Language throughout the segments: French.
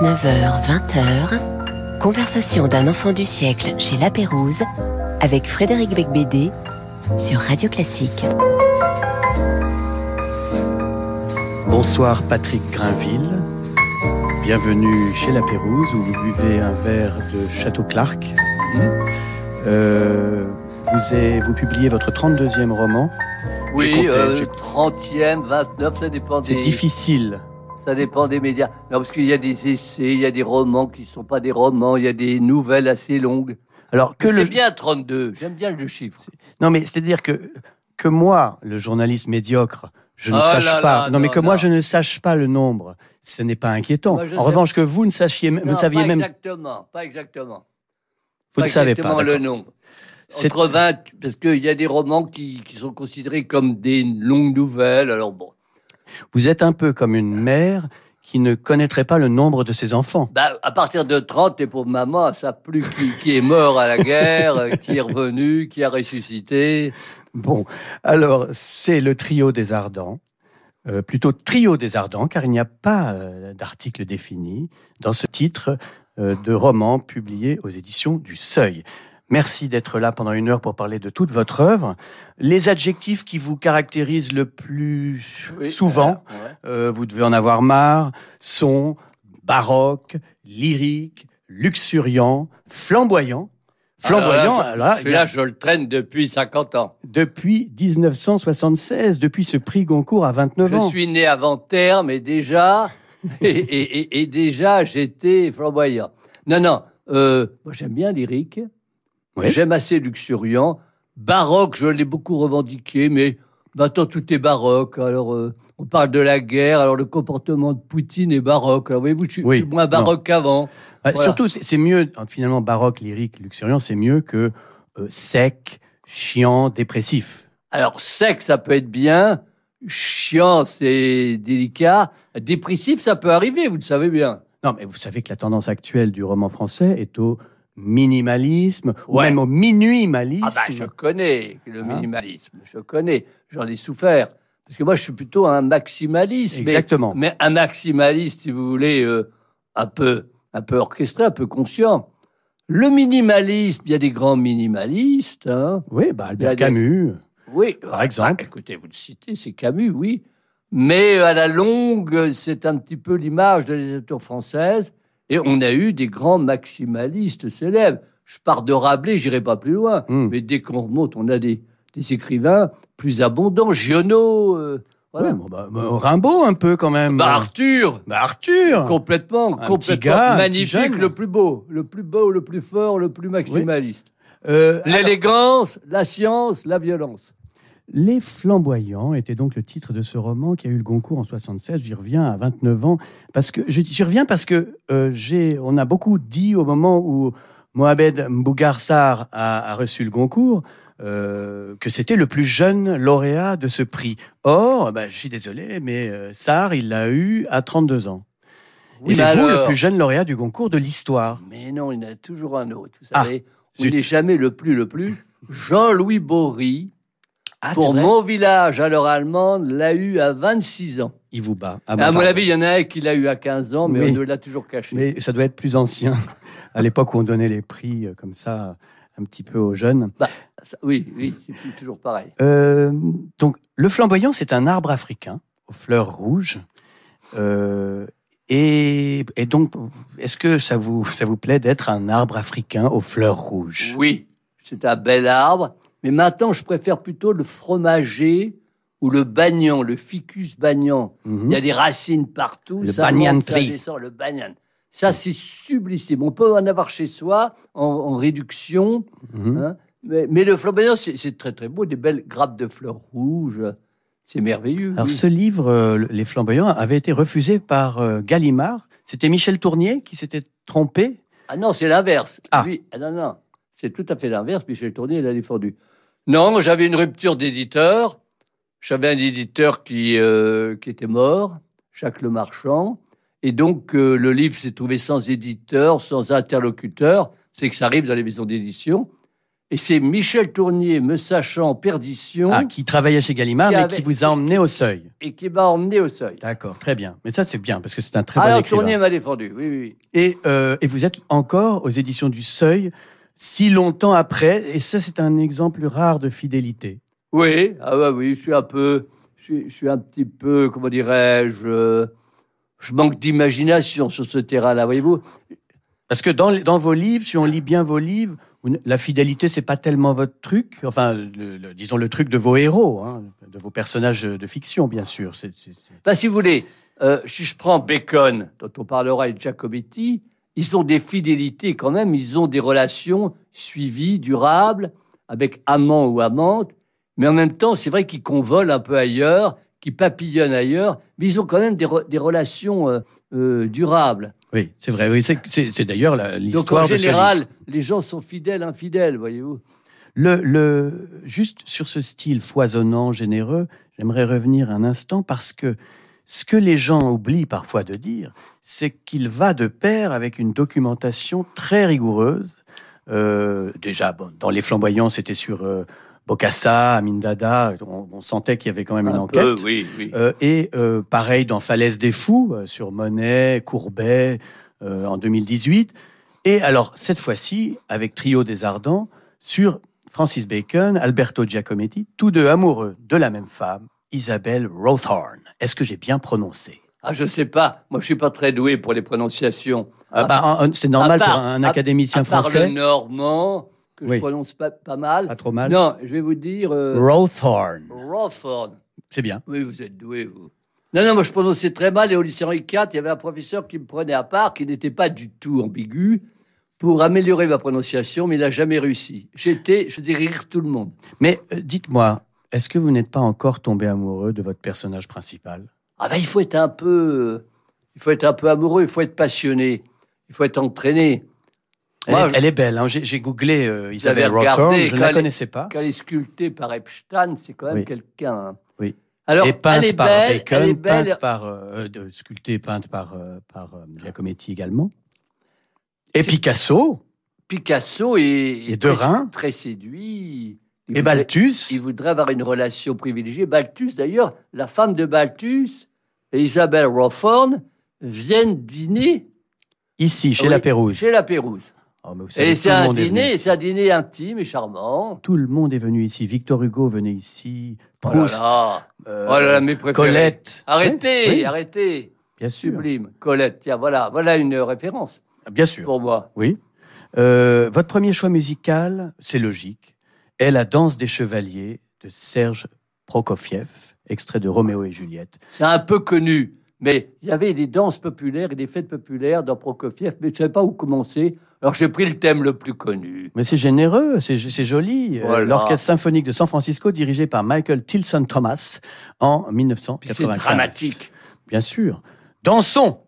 19h, 20h, conversation d'un enfant du siècle chez La Pérouse avec Frédéric Becbédé sur Radio Classique. Bonsoir Patrick Grinville. Bienvenue chez La Pérouse où vous buvez un verre de Château Clark. Euh, vous, avez, vous publiez votre 32e roman. Oui, compté, euh, j'ai- 30e, 29, ça dépend C'est des, difficile. Ça dépend des médias. Non, parce qu'il y a des essais, il y a des romans qui ne sont pas des romans, il y a des nouvelles assez longues. Alors que C'est le bien 32, j'aime bien le chiffre. non mais c'est-à-dire que que moi, le journaliste médiocre, je ne Oh sache là pas. là, non mais non, que moi je ne sache pas le nombre, ce n'est pas inquiétant. Moi, en sais- revanche que vous ne sachiez, vous ne saviez pas même, exactement, pas exactement. vous ne savez pas. le nombre. C'est- Entre 20, parce qu'il y a des romans qui, qui sont considérés comme des longues nouvelles. Alors bon, Vous êtes un peu comme une mère qui ne connaîtrait pas le nombre de ses enfants. bah, à partir de 30, et pour maman, ça plus qui, qui est mort à la guerre, euh, qui est revenu, qui a ressuscité. Bon, alors c'est le trio des Ardents, euh, plutôt trio des Ardents, car il n'y a pas euh, d'article défini dans ce titre euh, de roman publié aux éditions du Seuil. Merci d'être là pendant une heure pour parler de toute votre œuvre. Les adjectifs qui vous caractérisent le plus Oui, souvent, euh, ouais. euh, vous devez en avoir marre, sont baroque, lyrique, luxuriant, flamboyant. Flamboyant, Alors là, là, je- a- je le traîne depuis 50 ans. depuis 1976, depuis ce prix Goncourt à 29 Je ans. suis né avant déjà, et, et- et- et déjà, j'étais flamboyant. Non, non, euh, moi j'aime bien lyrique, Oui. j'aime assez luxuriant. Baroque, je l'ai beaucoup revendiqué, mais maintenant tout est baroque. Alors, euh, on parle de la guerre, alors le comportement de Poutine est baroque. Alors, voyez-vous, je suis, Oui, je suis moins baroque qu'avant. Bah, Voilà. Surtout, c'est c'est mieux, finalement, baroque, lyrique, luxuriant, c'est mieux que euh, sec, chiant, dépressif. Alors, sec, ça peut être bien. Chiant, c'est délicat. Dépressif, ça peut arriver, vous le savez bien. Non, mais vous savez que la tendance actuelle du roman français est au minimalisme, ou Ouais. même au minimalisme. Ah bah, je connais le Hein? minimalisme, je connais, j'en ai souffert. Parce que moi, je suis plutôt un maximaliste. Exactement. Mais, un maximaliste, si vous voulez, euh, un, peu, un peu orchestré, un peu conscient. Le minimalisme, il y a des grands minimalistes. hein. Oui, bah, Albert des- Camus. Oui. Par exemple. écoutez, vous le citez, c'est Camus, oui. Mais à la longue, c'est un petit peu l'image de la littérature française. Et on a eu des grands maximalistes célèbres. Je pars de Rabelais, j'irai pas plus loin. Hmm. Mais dès qu'on remonte, on a des, des écrivains plus abondants. Giono, euh, voilà. Ouais, bah, bah, Rimbaud, un peu quand même. Bah, Arthur, Bah, Arthur. complètement, complètement gars, un petit magnifique, le plus beau, le plus beau, le plus fort, le plus maximaliste. Euh, L'élégance, la science, la violence. Les Flamboyants était donc le titre de ce roman qui a eu le Goncourt en 76. J'y reviens à 29 ans parce que je- j'y reviens parce que euh, j'ai, on a beaucoup dit au moment où Mohamed Mbougar Sarr a, a reçu le Goncourt euh, que c'était le plus jeune lauréat de ce prix. Or, bah, je suis désolé, mais euh, Sarr, il l'a eu à 32 ans. Oui, Et c'est vous le plus jeune lauréat du Goncourt de l'histoire. Mais non, il y en a toujours un autre. Vous Ah, savez, on n'est jamais le plus, le plus. Jean-Louis Bory, Ah, pour mon village à l'heure allemande, l'a eu à 26 ans. Il vous bat. à bah, mon pardon. avis, il y en a un qui l'a eu à 15 ans, mais on l'a toujours caché. Mais ça doit être plus ancien, à l'époque où on donnait les prix euh, comme ça, un petit peu aux jeunes. Bah, ça- oui, oui, c'est toujours pareil. Euh, donc, le flamboyant, c'est un arbre africain aux fleurs rouges. Euh, et, et donc, est-ce que ça vous, ça vous plaît d'être un arbre africain aux fleurs rouges? Oui, c'est un bel arbre, mais maintenant, je préfère plutôt le fromager ou le bagnon, le ficus bagnon. Mhm. Il y a des racines partout. Le ça monte, ça descend, le banyan. Ça, c'est sublissime. On peut en avoir chez soi en, en réduction. Mhm. hein. Mais, mais le flamboyant, c'est très très beau, des belles grappes de fleurs rouges. C'est merveilleux. Alors, oui. ce livre, euh, Les Flamboyants, avait été refusé par euh, Gallimard. C'était Michel Tournier qui s'était trompé. Ah non, c'est l'inverse. Ah. Ah non, non. C'est tout à fait l'inverse. Michel Tournier l'a défendu. Non, j'avais une rupture d'éditeur. J'avais un éditeur qui, euh, qui était mort, Jacques Le Marchand. Et donc, euh, le livre s'est trouvé sans éditeur, sans interlocuteur. C'est que ça arrive dans les maisons d'édition. Et c'est Michel Tournier, me sachant perdition, Ah, qui travaillait chez Gallimard, Qui mais avait- qui vous a emmené au seuil. et qui m'a emmené au seuil. D'accord, très bien. Mais ça, c'est bien, parce que c'est un très bon Alors écrivain. Tournier m'a défendu, oui, oui, oui. Et, euh, et vous êtes encore aux éditions du Seuil, si longtemps après, et ça, c'est un exemple rare de fidélité. Oui, ah ouais, oui, je suis un peu, je suis, je suis un petit peu, comment dirais-je, euh, je manque d'imagination sur ce terrain-là, voyez-vous. Parce que dans, dans vos livres, si on lit bien vos livres, la fidélité, c'est pas tellement votre truc. Enfin, le- le- disons le truc de vos héros, hein, de vos personnages de fiction, bien sûr. Ben, si vous voulez, euh, si je prends Bacon, dont on parlera, et Giacometti, ils ont des fidélités quand même, ils ont des relations suivies, durables, avec amant ou amante, mais en même temps, c'est vrai qu'ils convolent un peu ailleurs, qu'ils papillonnent ailleurs, mais ils ont quand même des, re- des relations euh, euh, durables. Oui, c'est vrai. Oui, c'est- d'ailleurs la- Donc l'histoire en de ce général, les gens sont fidèles, infidèles, voyez-vous. Le, le, juste sur ce style foisonnant, généreux, j'aimerais revenir un instant parce que ce que les gens oublient parfois de dire, c'est qu'il va de pair avec une documentation très rigoureuse. Euh, déjà, bon, dans Les Flamboyants, c'était sur euh, Bokassa, Amin Dada, on, on sentait qu'il y avait quand même une Un enquête. peu, oui, oui. Euh, et pareil dans Falaise des Fous, sur Monet, Courbet, en 2018. Et alors, cette fois-ci, avec Trio des Ardents, sur Francis Bacon, Alberto Giacometti, tous deux amoureux de la même femme, Isabelle Rothorn. Est-ce que j'ai bien prononcé? Ah, je sais pas. Moi, je suis pas très doué pour les prononciations. Ah, bah, en- C'est normal À part- pour un à- académicien à part français. le normand, que Oui. je prononce pas, pas mal. Pas trop mal. Non, je vais vous dire euh, Rothorn. Rawford. C'est bien. Oui, vous êtes doué, vous. Non, non, moi je prononçais très mal. Et au lycée Henri IV, il y avait un professeur qui me prenait à part, qui n'était pas du tout ambigu, pour améliorer ma prononciation, mais il n'a jamais réussi. J'étais, je faisais rire tout le monde. Mais euh, dites-moi, est-ce que vous n'êtes pas encore tombé amoureux de votre personnage principal? Ah ben, il faut être un peu, il faut être un peu amoureux, il faut être passionné, il faut être entraîné. elle, Moi, est, elle est belle. hein. J'ai googlé euh, Isabelle Rothorn, je ne la connaissais pas. Quand elle est sculptée par Epstein, c'est quand même Oui. quelqu'un. hein. Oui. Alors, et peinte elle est par belle, Bacon, elle est belle. peinte par euh, de- sculptée et peinte par euh, par euh, Giacometti également. Et Picasso Picasso est, est Et très, très séduit. Il et voudrait- Balthus. Il voudrait avoir une relation privilégiée. Balthus, d'ailleurs, la femme de Balthus et Isabelle Rawford viennent dîner Ici, chez oui, la Pérouse. Chez la Pérouse. Oh, mais vous savez, Et c'est un dîner, c'est un dîner intime et charmant. Tout le monde est venu ici. Victor Hugo venait ici. Oh là Proust. là. euh, Oh là là, mes préférés. Colette. Arrêtez, oui, arrêtez. bien sûr. Sublime. Colette, tiens, voilà, voilà une référence Bien sûr. pour moi. Oui. Euh, votre premier choix musical, c'est logique, est La danse des chevaliers de Serge Prokofiev, extrait de Roméo et Juliette. C'est un peu connu, mais il y avait des danses populaires et des fêtes populaires dans Prokofiev, mais je ne savais pas où commencer. Alors j'ai pris le thème le plus connu. Mais c'est généreux, c'est joli. Euh, Voilà. L'orchestre symphonique de San Francisco, dirigé par Michael Tilson Thomas en Puis 1995. C'est dramatique. Bien sûr. Dansons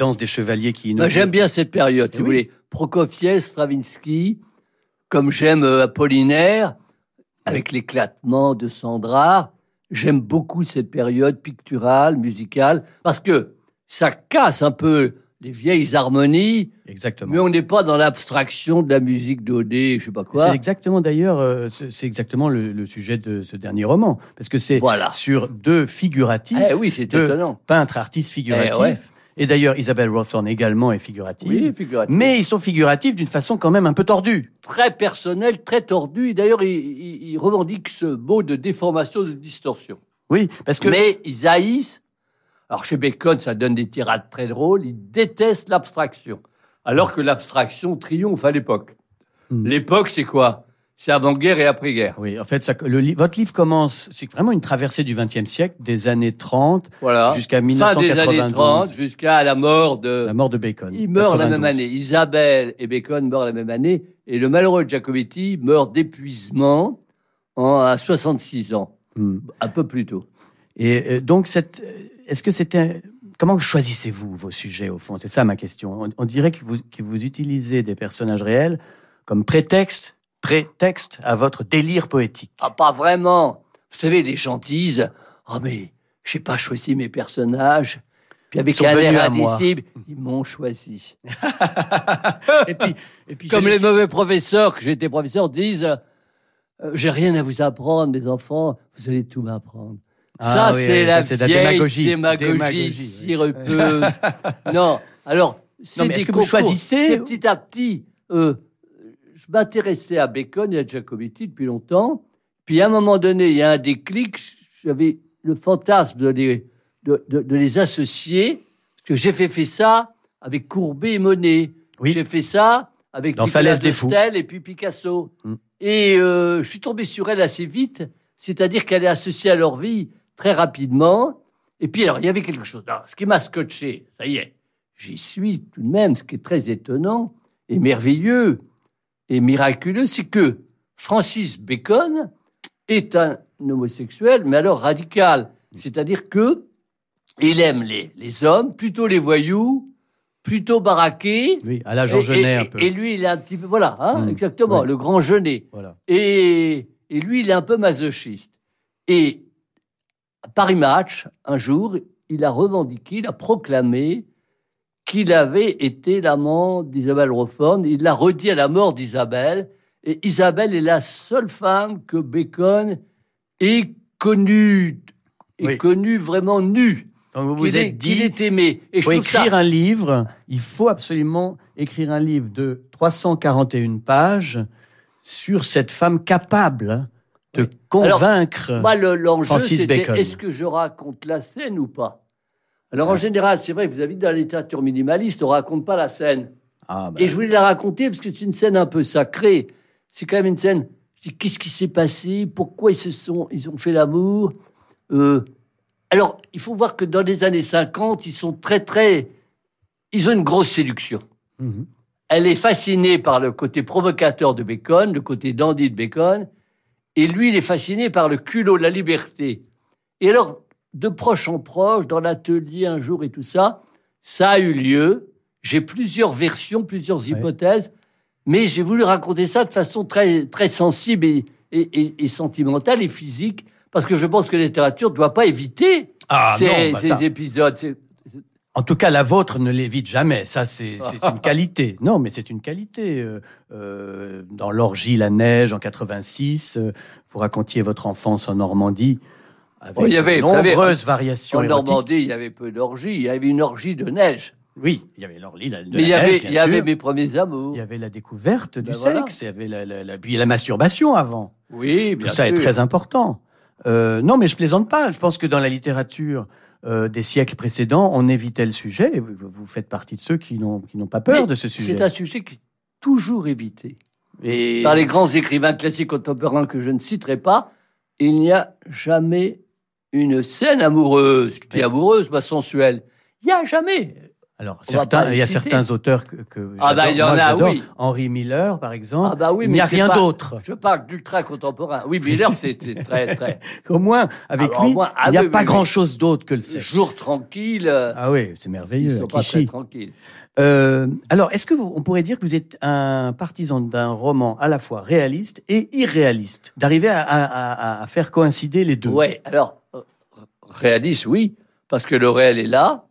danse des chevaliers qui Bah, j'aime bien cette période, Eh vous voulez. Prokofiev, Stravinsky, comme j'aime euh, Apollinaire, avec l'éclatement de Sandra. J'aime beaucoup cette période picturale, musicale, parce que ça casse un peu les vieilles harmonies, Exactement. mais on n'est pas dans l'abstraction de la musique d'Odé, je sais pas quoi. C'est exactement d'ailleurs, euh, c'est exactement le, le sujet de ce dernier roman, parce que c'est Voilà. sur deux figuratifs, Eh oui, c'est deux étonnant. peintres artistes figuratifs. Eh ouais. Et d'ailleurs, Isabelle Rothorn également est figurative. Oui, figuratif. Mais ils sont figuratifs d'une façon quand même un peu tordue. Très personnel, très tordu. Et D'ailleurs, il, il- il revendique ce mot de déformation, de distorsion. Oui, parce que Mais ils haïssent. Alors chez Bacon, ça donne des tirades très drôles. Ils détestent l'abstraction. Alors que l'abstraction triomphe à l'époque. Hmm. L'époque, c'est quoi? C'est avant-guerre et après-guerre. oui, en fait, ça, le, li- votre livre commence, c'est vraiment une traversée du XXe siècle, des années 30 Voilà. jusqu'à Fin des 1992, années 30 jusqu'à la mort de. la mort de Bacon. Ils meurent la même 92. année. Isabelle et Bacon meurent la même année. Et le malheureux Giacometti meurt d'épuisement en- à 66 ans, Hmm. un peu plus tôt. Et euh, donc, cette, est-ce que c'était comment choisissez-vous vos sujets au fond? C'est ça ma question. On, on dirait que vous, que vous utilisez des personnages réels comme prétexte, prétexte à votre délire poétique. Ah, pas vraiment. Vous savez, les gens disent Ah, mais j'ai pas choisi mes personnages. Puis avec Ils sont un air indicible, ils m'ont choisi. et puis, et puis Comme les mauvais professeurs, que j'étais professeur, disent euh, J'ai rien à vous apprendre, mes enfants, vous allez tout m'apprendre. Ah ça, oui, c'est oui, la la démagogie. démagogie, Démagogie, oui. sirupeuse. non, alors, c'est des que vous concours. choisissez- C'est petit à petit. euh, je m'intéressais à Bacon et à Giacometti depuis longtemps. Puis à un moment donné, il y a un déclic. J'avais le fantasme de les, de, de- de les associer. Parce que j'ai fait, fait ça avec Courbet et Monet. Oui. J'ai fait ça avec Dans Nicolas des Fous. Stel et puis Picasso. Mm. Et euh, je suis tombé sur elle assez vite. C'est-à-dire qu'elle est associée à leur vie très rapidement. Et puis, alors, il y avait quelque chose. Alors, ce qui m'a scotché, ça y est, j'y suis tout de même. Ce qui est très étonnant et merveilleux et miraculeux, c'est que Francis Bacon est un homosexuel, mais alors radical. C'est-à-dire que il aime les, les hommes, plutôt les voyous, plutôt baraqués. Oui, à la Jean Genet un peu. et lui, il est un petit peu. Voilà, hein, Mm. exactement, Ouais. le grand Genet. Voilà. Et, et lui, il est un peu masochiste. Et à Paris Match, un jour, il a revendiqué, il a proclamé qu'il avait été l'amant d'Isabelle Rofford. Il l'a redit à la mort d'Isabelle. Et Isabelle est la seule femme que Bacon ait connue, ait Oui. connue vraiment nue. Donc vous vous est- êtes dit, est aimé. Et il ça écrire un livre, il faut absolument écrire un livre de 341 pages sur cette femme capable de Oui. convaincre. Moi, Francis Bacon. est-ce que je raconte la scène ou pas? Alors, en général, c'est vrai que vous avez dans la littérature minimaliste, on raconte pas la scène. Ah, bah, Et je voulais la raconter parce que c'est une scène un peu sacrée. C'est quand même une scène. Qu'est-ce qui s'est passé? Pourquoi ils se sont, ils ont fait l'amour? Euh, Alors, il faut voir que dans les années 50, ils sont très, très. Ils ont une grosse séduction. mhm. Elle est fascinée par le côté provocateur de Bacon, le côté dandy de Bacon, et lui, il est fasciné par le culot, la liberté. Et alors, de proche en proche, dans l'atelier un jour et tout ça, ça a eu lieu. J'ai plusieurs versions, plusieurs hypothèses, mais j'ai voulu raconter ça de façon très, très sensible et, et- et- et sentimentale et physique, parce que je pense que la littérature ne doit pas éviter Ah, ces, non, bah ces ça- épisodes. En tout cas, la vôtre ne l'évite jamais. Ça, c'est c'est une qualité. Non, mais c'est une qualité. Euh, euh, dans l'orgie, la neige, en 86, euh, vous racontiez votre enfance en Normandie avec Oh, il y avait, de savez, nombreuses variations En érotiques. Normandie, il y avait peu d'orgies. Il y avait une orgie de neige. Oui, il y avait l'orgie, la, de Mais il y avait, neige, il y avait mes premiers amours. Il y avait la découverte du Ben voilà. sexe, il y avait la, la, la, puis la masturbation avant. Oui, Tout ça sûr. est très important. Euh, non, mais je plaisante pas. Je pense que dans la littérature euh, des siècles précédents, on évitait le sujet. Et vous, vous faites partie de ceux qui n'ont qui n'ont pas peur Mais de ce sujet. C'est un sujet qui est toujours évité. Et Par les grands écrivains classiques contemporains que je ne citerai pas, il n'y a jamais une scène amoureuse, qui est amoureuse, pas sensuelle. Il n'y a jamais. Alors, certains, il y a certains auteurs que, que Ah bah, il y en Moi, a, oui. Henri Miller, par exemple. Ah bah oui, il mais n'y a rien d'autre. Je parle d'ultra contemporain. Oui, Miller, c'était très, très. Au moins, avec Alors, lui, moins, ah il n'y a oui, pas oui, oui. grand-chose d'autre que le sexe. Jour tranquille. euh, Ah oui, c'est ils merveilleux. sont pas très tranquilles. Euh, alors, est-ce que vous, on pourrait dire que vous êtes un partisan d'un roman à la fois réaliste et irréaliste, d'arriver à, à- à- à faire coïncider les deux Ouais, alors, réaliste, oui, parce que le réel est là.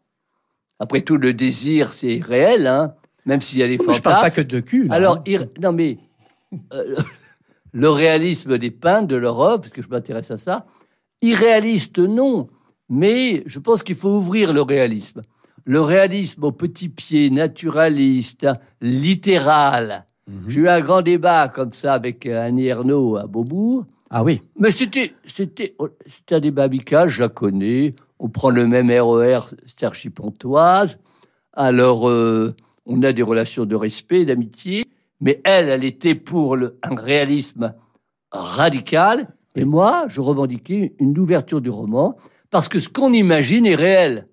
Après tout, le désir, c'est réel, hein, même s'il y a des Je fantasmes. parle pas que de cul. là, Alors, hein. ir- non mais euh, le réalisme des peintres de l'Europe, parce que je m'intéresse à ça, irréaliste non, mais je pense qu'il faut ouvrir le réalisme. Le réalisme au petit pied, naturaliste, littéral. Mhm. J'ai eu un grand débat comme ça avec euh, Annie Ernaux à Beaubourg. Ah oui. Mais c'était, c'était, c'était un débat amical, je la connais. On prend le même RER Sergi Pontoise. Alors, euh, on a des relations de respect, d'amitié. Mais elle, elle était pour le, un réalisme radical. Et moi, je revendiquais une ouverture du roman parce que ce qu'on imagine est réel.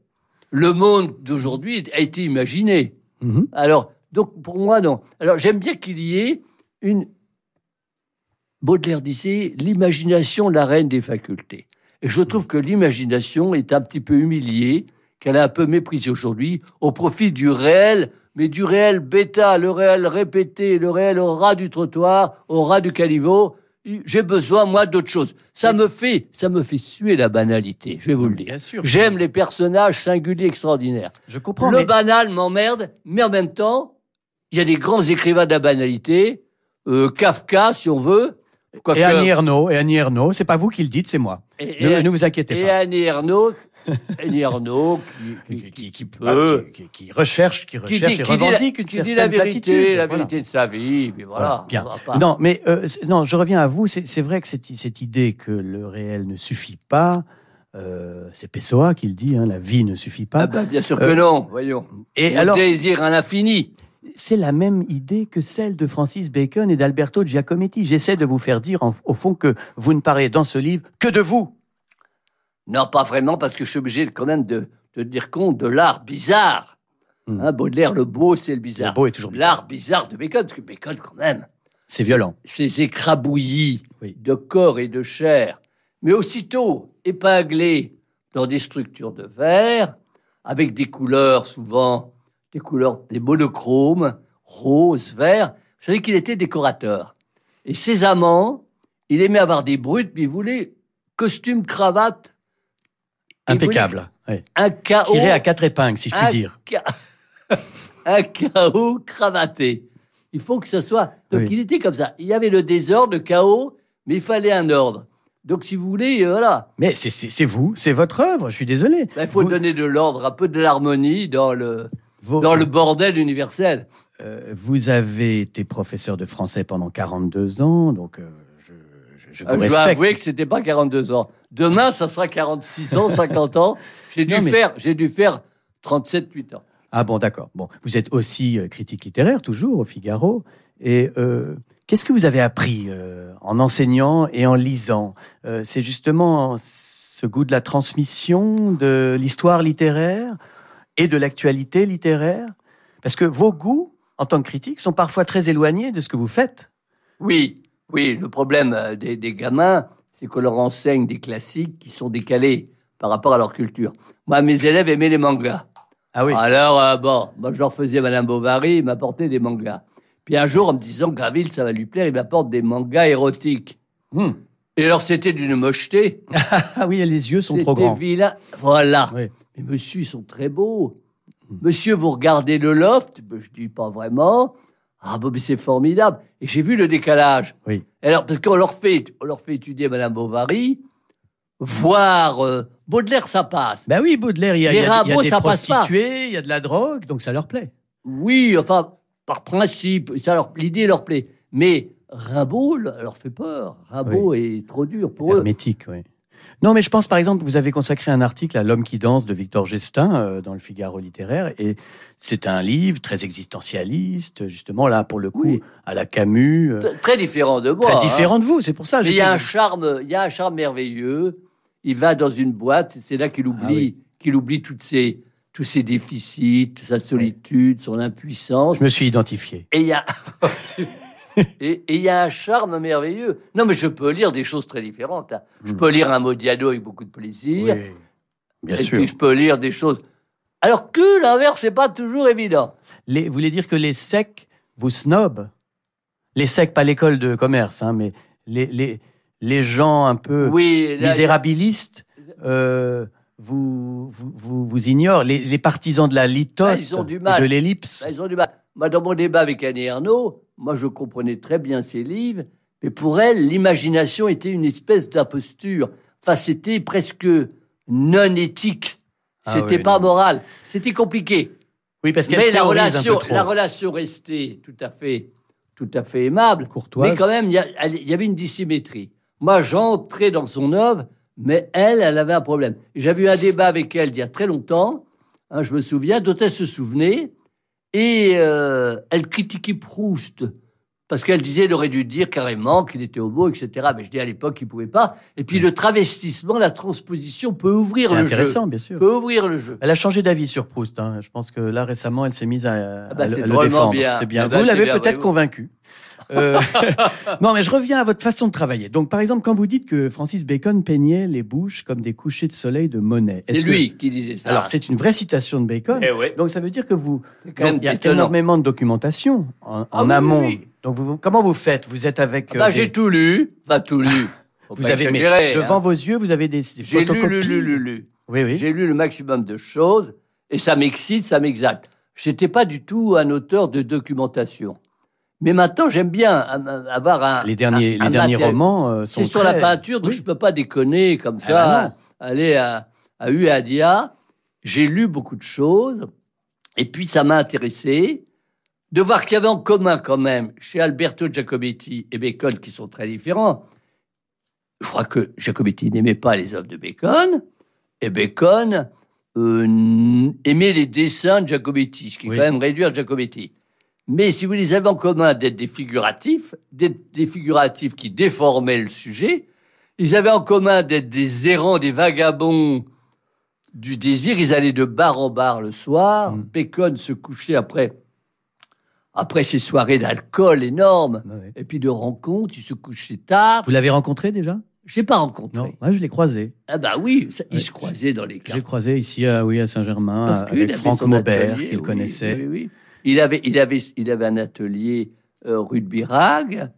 Le monde d'aujourd'hui a été imaginé. Mhm. Alors, donc pour moi, non. Alors, j'aime bien qu'il y ait une. Baudelaire disait l'imagination, la reine des facultés. Et je trouve que l'imagination est un petit peu humiliée, qu'elle a un peu méprisée aujourd'hui, au profit du réel, mais du réel bêta, le réel répété, le réel au ras du trottoir, au ras du caniveau. J'ai besoin, moi, d'autre chose. Ça me fait, ça me fait suer la banalité, je vais vous le dire. Bien sûr. J'aime les personnages singuliers, extraordinaires. Je comprends. Le mais- banal m'emmerde, mais en même temps, il y a des grands écrivains de la banalité. euh, Kafka, si on veut. Quoique- Et Annie Ernaux, et Annie Ernaux, c'est pas vous qui le dites, c'est moi. et- Ne, et- ne vous inquiétez et pas. Annie Ernaux, Annie Ernaux, qui, qui, qui- qui peut, qui, qui- recherche, qui recherche dit, et qui dit la- revendique une qui dit certaine la vérité, platitude. la Voilà. vérité de sa vie, mais voilà. Voilà, bien. pas- Non, mais euh, non, je reviens à vous. C'est vrai que cette, cette idée que le réel ne suffit pas, euh, c'est Pessoa qui le dit, hein, la vie ne suffit pas. Ah bah, bien sûr que Euh, non, voyons. et On alors, désire à l'infini. C'est la même idée que celle de Francis Bacon et d'Alberto Giacometti. J'essaie de vous faire dire, en- au fond, que vous ne parlez dans ce livre que de vous. Non, pas vraiment, parce que je suis obligé quand même de, de tenir compte de l'art bizarre. Hmm. Hein, Baudelaire, le beau, c'est le bizarre. Le beau est toujours bizarre. L'art bizarre de Bacon, parce que Bacon, quand même, C'est violent. ces écrabouillis Oui. de corps et de chair, mais aussitôt épinglés dans des structures de verre, avec des couleurs souvent, des couleurs, des monochromes, rose, vert. Vous savez qu'il était décorateur. Et ses amants, il aimait avoir des brutes, mais il voulait costume, cravate, Impeccable. Un chaos. Tiré à quatre épingles, si je puis un dire. ca- un chaos cravaté. Il faut que ce soit. Donc Oui. il était comme ça. Il y avait le désordre, le chaos, mais il fallait un ordre. Donc si vous voulez, euh, voilà. Mais c'est- vous, c'est votre œuvre, je suis désolé. Ben, Il faut Vous- donner de l'ordre, un peu de l'harmonie dans le, vos- dans le bordel universel. Euh, vous avez été professeur de français pendant 42 ans, donc euh, je, je- je vous Euh, je dois avouer que c'était pas 42 ans. Demain, ça sera 46 ans, 50 ans. J'ai dû, mais- faire, j'ai dû faire 37, 8 ans. Ah bon, d'accord. Bon, vous êtes aussi euh, critique littéraire, toujours, au Figaro. Et qu'est-ce que vous avez appris en enseignant et en lisant? C'est justement ce goût de la transmission, de l'histoire littéraire? Et de l'actualité littéraire? Parce que vos goûts, en tant que critique, sont parfois très éloignés de ce que vous faites. Oui, oui, le problème euh, des, des gamins, c'est qu'on leur enseigne des classiques qui sont décalés par rapport à leur culture. Moi, mes élèves aimaient les mangas. Ah oui. Alors, euh, bon, moi, je leur faisais Madame Bovary, il m'apportait des mangas. Puis un jour, en me disant, Graville, ça va lui plaire, il m'apporte des mangas érotiques. Hmm. Et alors, c'était d'une mocheté. Ah oui, les yeux sont trop C'était grands. vilain. Voilà. Oui. Mais monsieur, ils sont très beaux. Monsieur, vous regardez le loft? Ben, Je dis pas vraiment. Ah, bon, mais c'est formidable. Et j'ai vu le décalage. Oui. Alors, parce qu'on leur fait, on leur fait étudier Madame Bovary, voir euh, Baudelaire, ça passe. Ben oui, Baudelaire, il y a, y a- il y a des prostituées, il y a de la drogue, donc ça leur plaît. Oui, enfin, par principe, ça leur, l'idée leur plaît. Mais Rimbaud le- leur fait peur. Rimbaud est trop dur pour eux. Hermétique, oui. Non, mais je pense par exemple, vous avez consacré un article à L'homme qui danse de Victor Gestin euh, dans le Figaro littéraire, et c'est un livre très existentialiste, justement là pour le coup Oui. à la Camus, euh, Très différent de moi. très hein. différent de vous. C'est pour ça. Il y a un charme, il y a un charme merveilleux. Il va dans une boîte, c'est là qu'il oublie, Ah oui. qu'il oublie toutes ses, tous ses déficits, sa solitude, son impuissance. Je me suis identifié. Et il y a. Et il y a un charme merveilleux. Non, mais je peux lire des choses très différentes. hein. Je Hmm. peux lire un Modiano avec beaucoup de plaisir. Oui, bien et sûr. puis je peux lire des choses. Alors que l'inverse, c'est pas toujours évident. Les, vous voulez dire que les secs vous snobent? Les secs, pas l'école de commerce, hein, mais les, les, les gens un peu Oui, là, misérabilistes euh, vous, vous, vous, vous ignorent. Les, les partisans de la litote Ah, ils ont du mal. et de l'ellipse. Bah, ils ont du mal. Moi, dans mon débat avec Annie Ernaux, moi, je comprenais très bien ses livres, mais pour elle, l'imagination était une espèce d'imposture. Enfin, c'était presque non éthique. Ah C'était oui, pas non. moral. C'était compliqué. Oui, parce qu'elle Mais la relation, un peu trop. la relation restait tout à fait, tout à fait aimable. Courtoise. Mais quand même, y, il y avait une dissymétrie. Moi, j'entrais dans son œuvre, mais elle, elle avait un problème. J'avais eu un débat avec elle il y a très longtemps, hein, je me souviens, dont elle se souvenait, et euh, elle critiquait Proust. Parce qu'elle disait, il aurait dû dire carrément qu'il était homo, etc. Mais je dis à l'époque, il ne pouvait pas. Et puis le travestissement, la transposition peut ouvrir C'est le intéressant, jeu. bien sûr. Peut ouvrir le jeu. Elle a changé d'avis sur Proust. hein. Je pense que là, récemment, elle s'est mise à, Ah bah, à le- c'est à le drôlement défendre. bien. C'est bien. Ah bah, vous c'est l'avez peut-être convaincu. Euh, non, mais je reviens à votre façon de travailler. Donc, par exemple, quand vous dites que Francis Bacon peignait les bouches comme des couchers de soleil de Monet. C'est est-ce que- lui qui disait ça. Alors, c'est une vraie citation de Bacon. Eh ouais. Donc, ça veut dire que vous. C'est il y a étonnant. énormément de documentation en, Ah oui, amont. oui. Donc, vous, comment vous faites? Vous êtes avec. Ah bah, euh, j'ai tout lu, pas tout lu. Vous avez mais devant hein. vos yeux, vous avez des, J'ai photocopies? lu, lu, lu, lu. Oui, oui. J'ai lu le maximum de choses et ça m'excite, ça m'exalte. J'étais pas du tout un auteur de documentation. Mais maintenant, j'aime bien euh, avoir un. Les derniers, un- les un derniers matériel. romans euh, sont C'est sur la peinture, donc Oui. je peux pas déconner comme Ah ça, bah non. aller à, à Uadia. J'ai lu beaucoup de choses et puis ça m'a intéressé de voir qu'il y avait en commun quand même chez Alberto Giacometti et Bacon qui sont très différents. Je crois que Giacometti n'aimait pas les œuvres de Bacon et Bacon euh, aimait les dessins de Giacometti, ce qui est quand même réduire Giacometti. Mais si vous les avez en commun d'être des figuratifs, d'être des figuratifs qui déformaient le sujet, ils avaient en commun d'être des errants, des vagabonds du désir. Ils allaient de bar en bar le soir. Mm. Bacon se couchait après, après ces soirées d'alcool énormes Ouais, et puis de rencontres. Il se couchait tard. Vous l'avez rencontré déjà? Je l'ai pas rencontré. Non, moi je l'ai croisé. Ah bah oui, ça- Ouais. se croisaient dans les J'ai quartiers. croisé ici à, oui, à Saint-Germain avec Franck Maubert, qu'il oui, connaissait. oui, oui. Il, avait, il, avait, il avait un atelier euh, rue de Birague,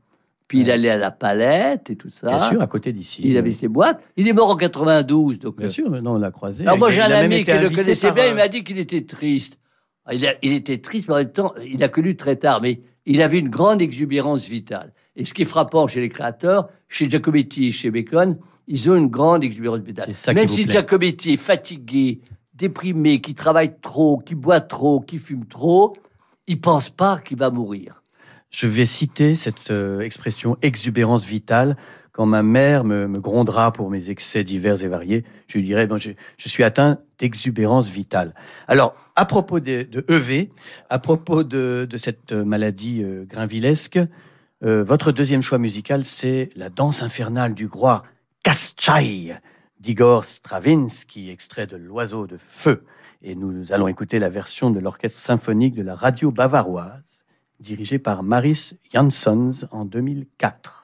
puis il allait à la palette et tout ça. Bien sûr, à côté d'ici. Il avait ses boîtes. Il est mort en 92. Donc, Bien euh, sûr, non, on l'a croisé. alors moi, Il j'ai un ami qui le connaissait bien, euh, il m'a dit qu'il était triste. Il, a- il était triste, mais en même temps, il a connu très tard, mais il avait une grande exubérance vitale. Et ce qui est frappant chez les créateurs, chez Giacometti et chez Bacon, ils ont une grande exubérance vitale. Ça Même si. Giacometti est fatigué, déprimé, qui travaille trop, qui boit trop, qui fume trop, il pense pas qu'il va mourir. Je vais citer cette euh, expression exubérance vitale. Quand ma mère me, grondera pour mes excès divers et variés, je lui dirai bon, je, suis atteint d'exubérance vitale. Alors, à propos de, EV, à propos de, cette maladie euh, euh, votre deuxième choix musical, c'est la danse infernale du roi Kaschai d'Igor Stravinsky, extrait de L'oiseau de feu. Et nous allons écouter la version de l'orchestre symphonique de la radio bavaroise, dirigée par Maris Jansons en 2004.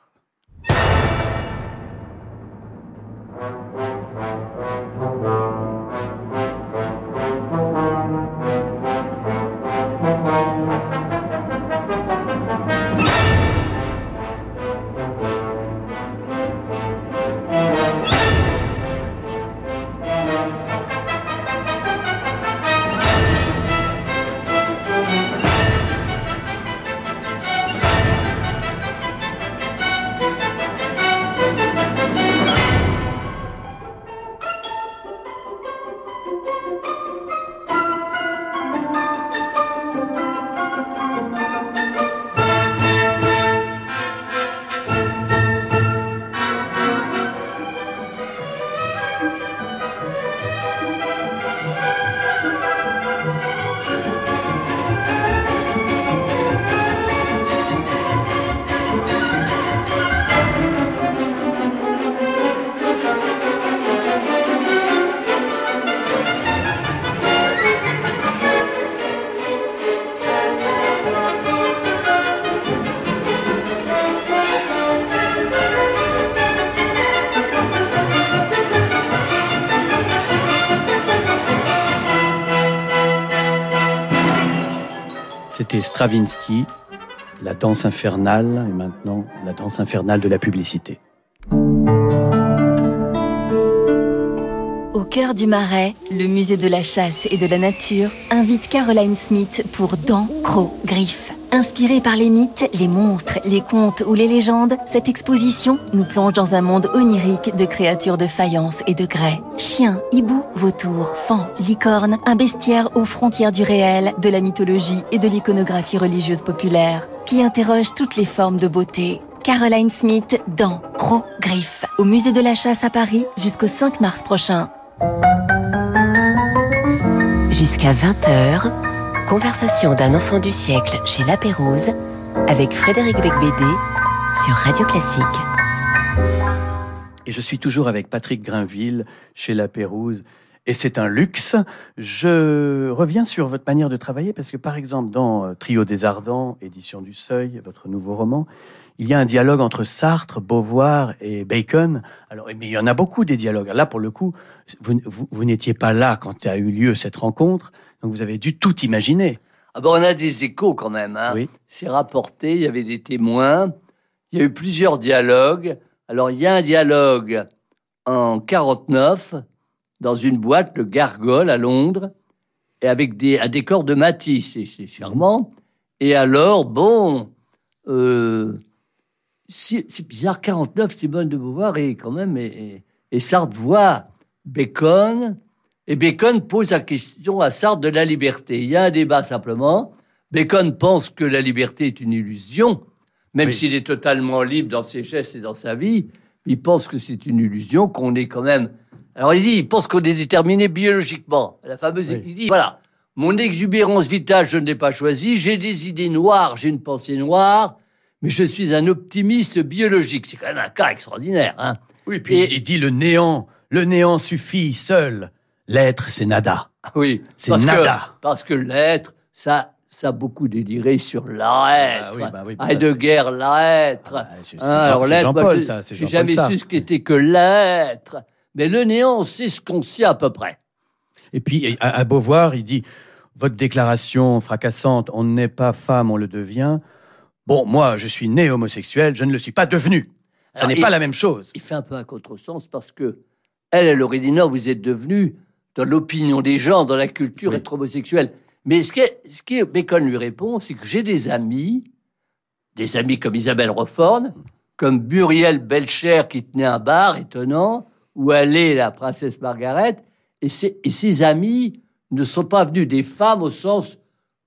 Stravinsky, la danse infernale, et maintenant la danse infernale de la publicité. Au cœur du Marais, le musée de la chasse et de la nature invite Caroline Smith pour Dents, Crocs, Griffes. Inspirée par les mythes, les monstres, les contes ou les légendes, cette exposition nous plonge dans un monde onirique de créatures de faïence et de grès. Chiens, hiboux, vautours, fans, licornes, un bestiaire aux frontières du réel, de la mythologie et de l'iconographie religieuse populaire, qui interroge toutes les formes de beauté. Caroline Smith dans Gros Griffes, au musée de la chasse à Paris jusqu'au 5 mars prochain. Jusqu'à 20h, conversation d'un enfant du siècle chez La Pérouse avec Frédéric Becbédé sur Radio Classique. Et je suis toujours avec Patrick Grinville chez La Pérouse. Et c'est un luxe. Je reviens sur votre manière de travailler parce que, par exemple, dans euh, Trio des Ardents, édition du Seuil, votre nouveau roman, il y a un dialogue entre Sartre, Beauvoir et Bacon. Alors, mais il y en a beaucoup des dialogues. Là, pour le coup, vous, vous, n'étiez pas là quand a eu lieu cette rencontre, donc vous avez dû tout imaginer. Ah bon, on a des échos quand même. Hein. Oui. C'est rapporté, il y avait des témoins, il y a eu plusieurs dialogues. Alors, il y a un dialogue en 49 dans une boîte, le Gargole à Londres, et avec des, un décor de Matisse, c'est charmant. Et alors, bon, euh, c'est bizarre, 49, Simone de Beauvoir et quand même, et, Sartre voit Bacon, et Bacon pose la question à Sartre de la liberté. Il y a un débat simplement. Bacon pense que la liberté est une illusion, même s'il est totalement libre dans ses gestes et dans sa vie. Il pense que c'est une illusion, qu'on est quand même. Alors il dit, il pense qu'on est déterminé biologiquement. La fameuse, il dit, voilà, mon exubérance vitale, je ne l'ai pas choisie. J'ai des idées noires, j'ai une pensée noire mais je suis un optimiste biologique. C'est quand même un cas extraordinaire. Hein oui, puis il dit le néant. Le néant suffit seul. L'être, c'est nada. Oui, c'est nada. parce que l'être, ça, ça a beaucoup déliré sur l'être. Ah, oui, bah oui, Heidegger, l'être. Ah, hein, alors l'être, ça. J'ai jamais su ce qu'était que l'être. Mais le néant, c'est ce qu'on sait à peu près. Et puis, à, à Beauvoir, il dit Votre déclaration fracassante, on n'est pas femme, on le devient. Bon, moi, je suis né homosexuel, je ne le suis pas devenu. Ça n'est pas la même chose. Il fait un peu un contresens parce que elle, elle aurait dit non, vous êtes devenu, dans l'opinion des gens, dans la culture, être homosexuel. Mais ce que, ce que Bacon lui répond, c'est que j'ai des amis, des amis comme Isabelle Roforne, comme Muriel Belcher qui tenait un bar étonnant, où allait la princesse Margaret, et, et ses amis ne sont pas venus des femmes au sens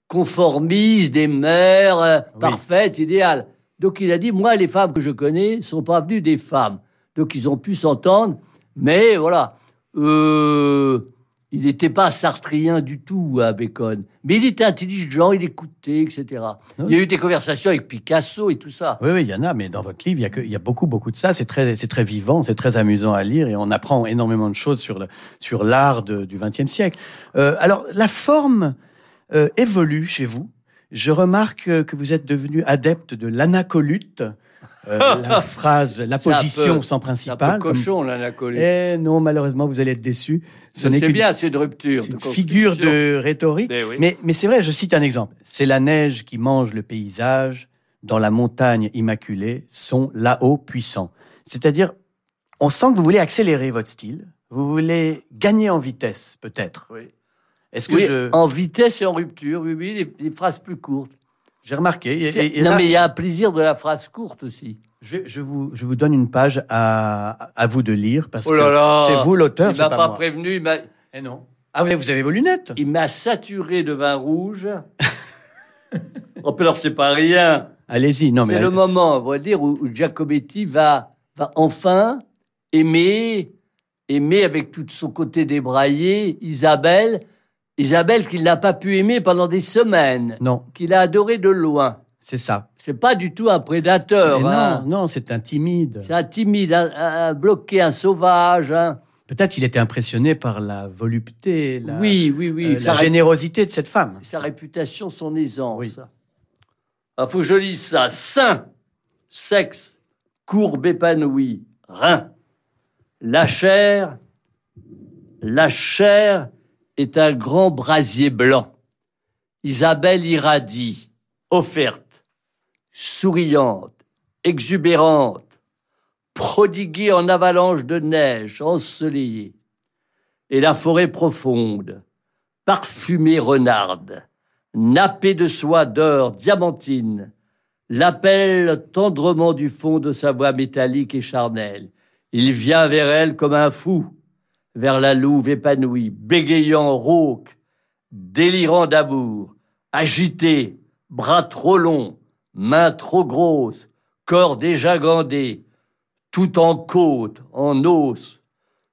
conformiste, des mères euh, parfaites, idéales. Donc il a dit, moi, les femmes que je connais sont pas venues des femmes. Donc ils ont pu s'entendre, mais voilà. Euh, il n'était pas sartrien du tout à Bacon, mais il était intelligent, il écoutait, etc. Ah il y a eu des conversations avec Picasso et tout ça. Oui, oui, il y en a, mais dans votre livre, il y a, que, il y a beaucoup, beaucoup de ça. C'est très, c'est très vivant, c'est très amusant à lire et on apprend énormément de choses sur, le, sur l'art du XXe siècle. Euh, alors, la forme euh, évolue chez vous. Je remarque que vous êtes devenu adepte de l'anacolute. Euh, la phrase, la position sans principal. C'est un peu cochon, l'anacolute. Eh non, malheureusement, vous allez être déçu. Ce n'est bien, c'est une rupture. Une figure de rhétorique. Eh mais, mais c'est vrai, je cite un exemple. C'est la neige qui mange le paysage dans la montagne immaculée, sont là-haut puissants. C'est-à-dire, on sent que vous voulez accélérer votre style, vous voulez gagner en vitesse, peut-être. Oui. Est-ce que En vitesse et en rupture, oui, oui, les, phrases plus courtes. J'ai remarqué. non, mais il y a un plaisir de la phrase courte aussi. Je, vous, je vous donne une page à, à vous de lire parce oh que c'est vous l'auteur. Il m'a pas, prévenu. Il m'a... Eh non. Ah oui, vous avez vos lunettes. Il m'a saturé de vin rouge. oh, alors c'est pas rien. Allez-y. Non, mais c'est le moment, on va dire, où, où Giacometti va, va enfin aimer, aimer avec tout son côté débraillé Isabelle Isabelle qu'il n'a pas pu aimer pendant des semaines. Non. Qu'il a adoré de loin. C'est ça. C'est pas du tout un prédateur. Hein. Non, non, c'est un timide. C'est un timide, un, bloqué, un sauvage. Hein. Peut-être il était impressionné par la volupté, la, oui, oui, oui. Euh, la générosité de cette femme. Sa réputation, son aisance. Il ah, faut que je lise ça. Saint, sexe, courbe épanouie, rein. La chair, la chair est un grand brasier blanc. Isabelle irradie, offerte, souriante, exubérante, prodiguée en avalanche de neige ensoleillée. Et la forêt profonde, parfumée renarde, nappée de soie d'or diamantine, l'appelle tendrement du fond de sa voix métallique et charnelle. Il vient vers elle comme un fou, vers la louve épanouie, bégayant rauque, délirant d'amour, agité, bras trop longs, mains trop grosses, corps déjà gandé, tout en côte, en os,